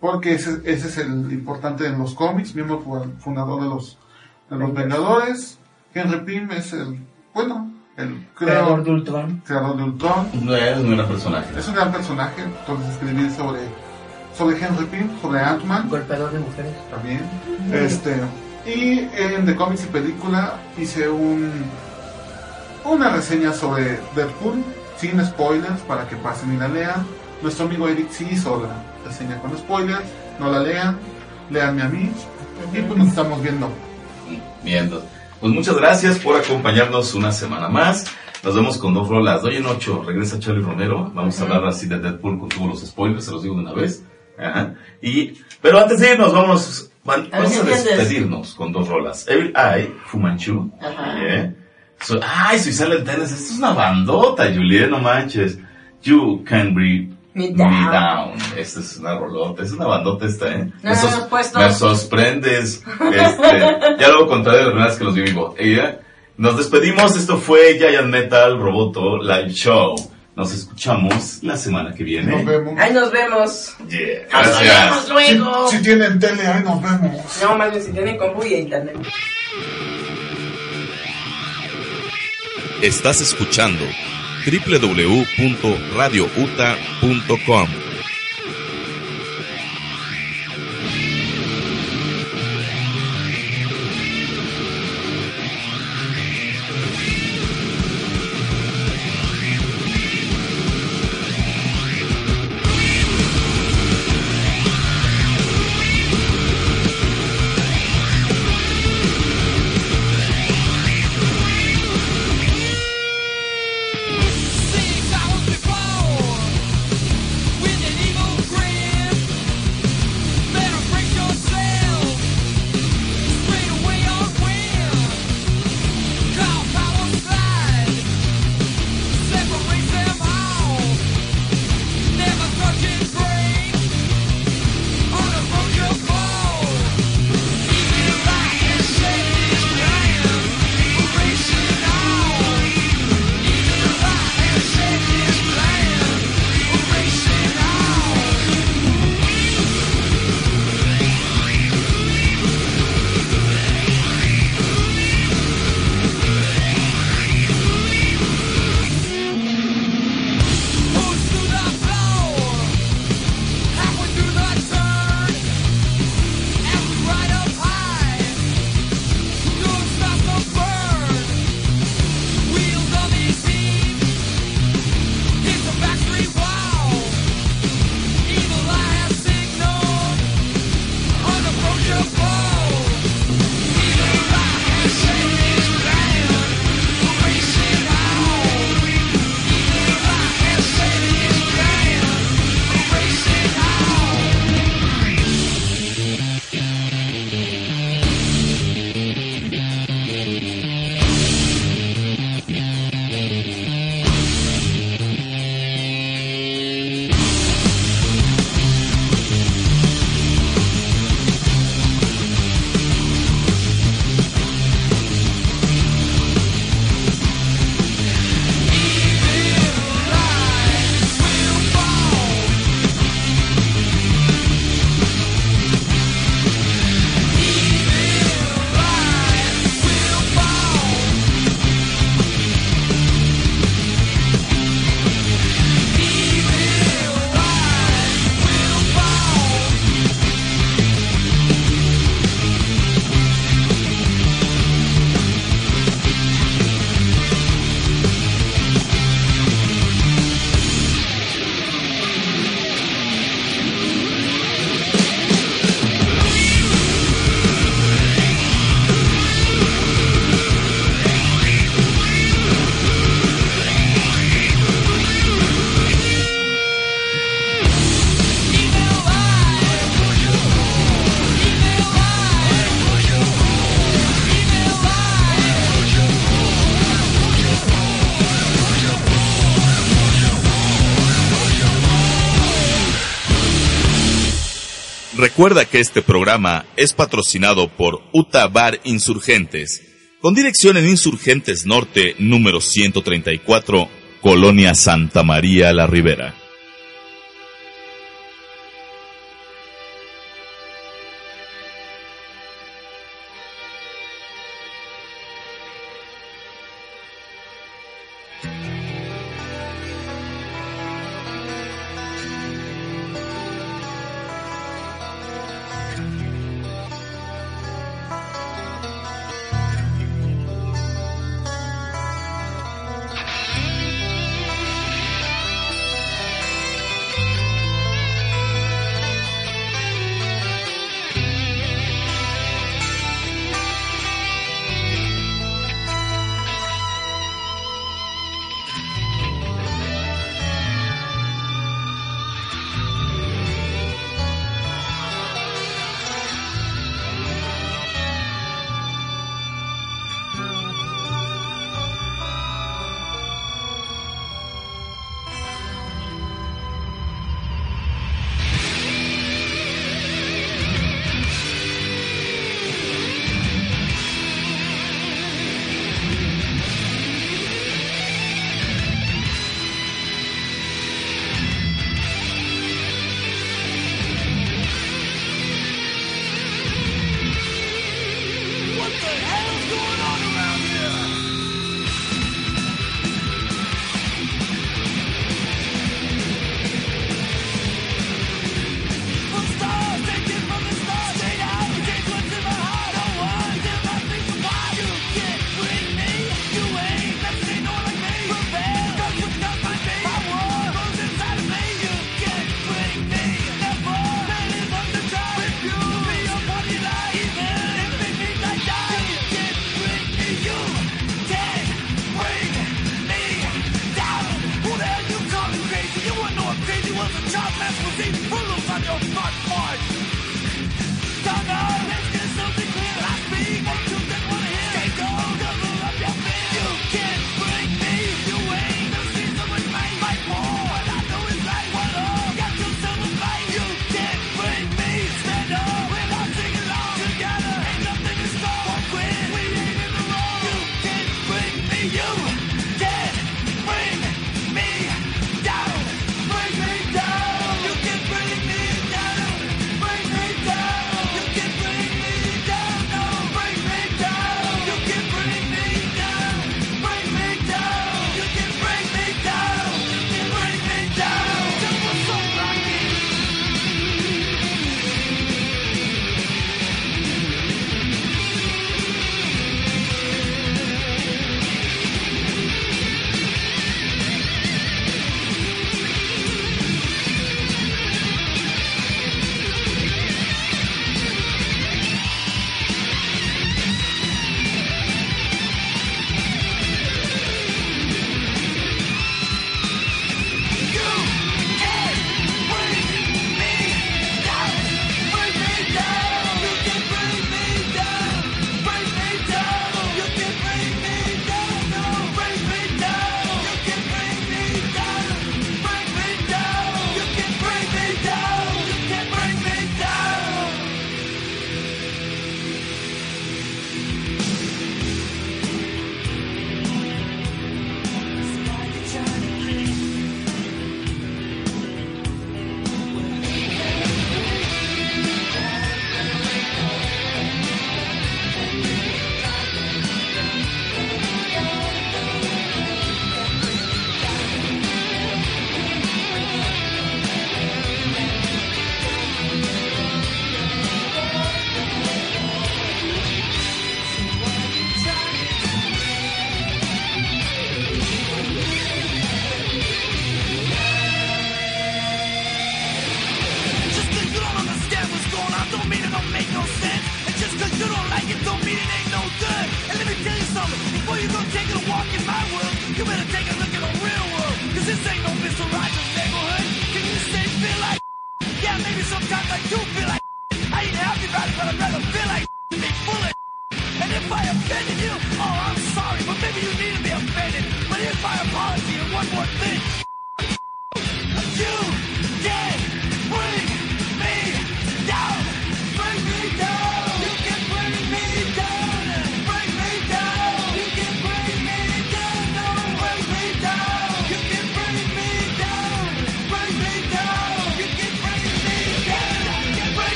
porque ese, ese es el importante en los cómics, miembro fu- fundador de los, de los Vengadores. Henry Pym es el, bueno, el Creador de Ultron. creador de Ultron. No es un gran personaje. Es un gran personaje, entonces escribí sobre, sobre Henry Pym, sobre Ant-Man Golpeador de mujeres. también. Este, y en The Comics y Película hice un una reseña sobre Deadpool, sin spoilers, para que pasen y la lean. Nuestro amigo Eric sí hizo la reseña con spoilers, no la lean, leanme a mí, y pues nos estamos viendo. Entonces, pues muchas gracias por acompañarnos una semana más. Nos vemos con dos rolas. Hoy en 8 regresa Charlie Romero. Vamos a hablar así de Deadpool con todos los spoilers, se los digo de una vez. Ajá. Y, pero antes de irnos, vamos, van- A vamos despedirnos con dos rolas. Every Eye, Fumanchu. Ajá. Yeah. So- ay, Tennis, esto es una bandota, Juliet, no manches. You can bring Me me down. Esta es una rolota, es una bandota esta, ¿eh? No, me, no, no, puesto. me sorprendes. Este, [laughs] ya luego contaré de las primeras que los vi vivo. Ella, nos despedimos, esto fue Giant Metal Roboto Live Show. Nos escuchamos la semana que Nos viene. vemos. Ahí nos vemos. Yeah, Nos vemos gracias. luego. Si, si tienen tele, ahí nos vemos. No, más bien si tienen compu y internet. Estás escuchando www.radiouta.com. Recuerda que este programa es patrocinado por Uta Bar Insurgentes, con dirección en Insurgentes Norte, número 134, Colonia Santa María La Ribera.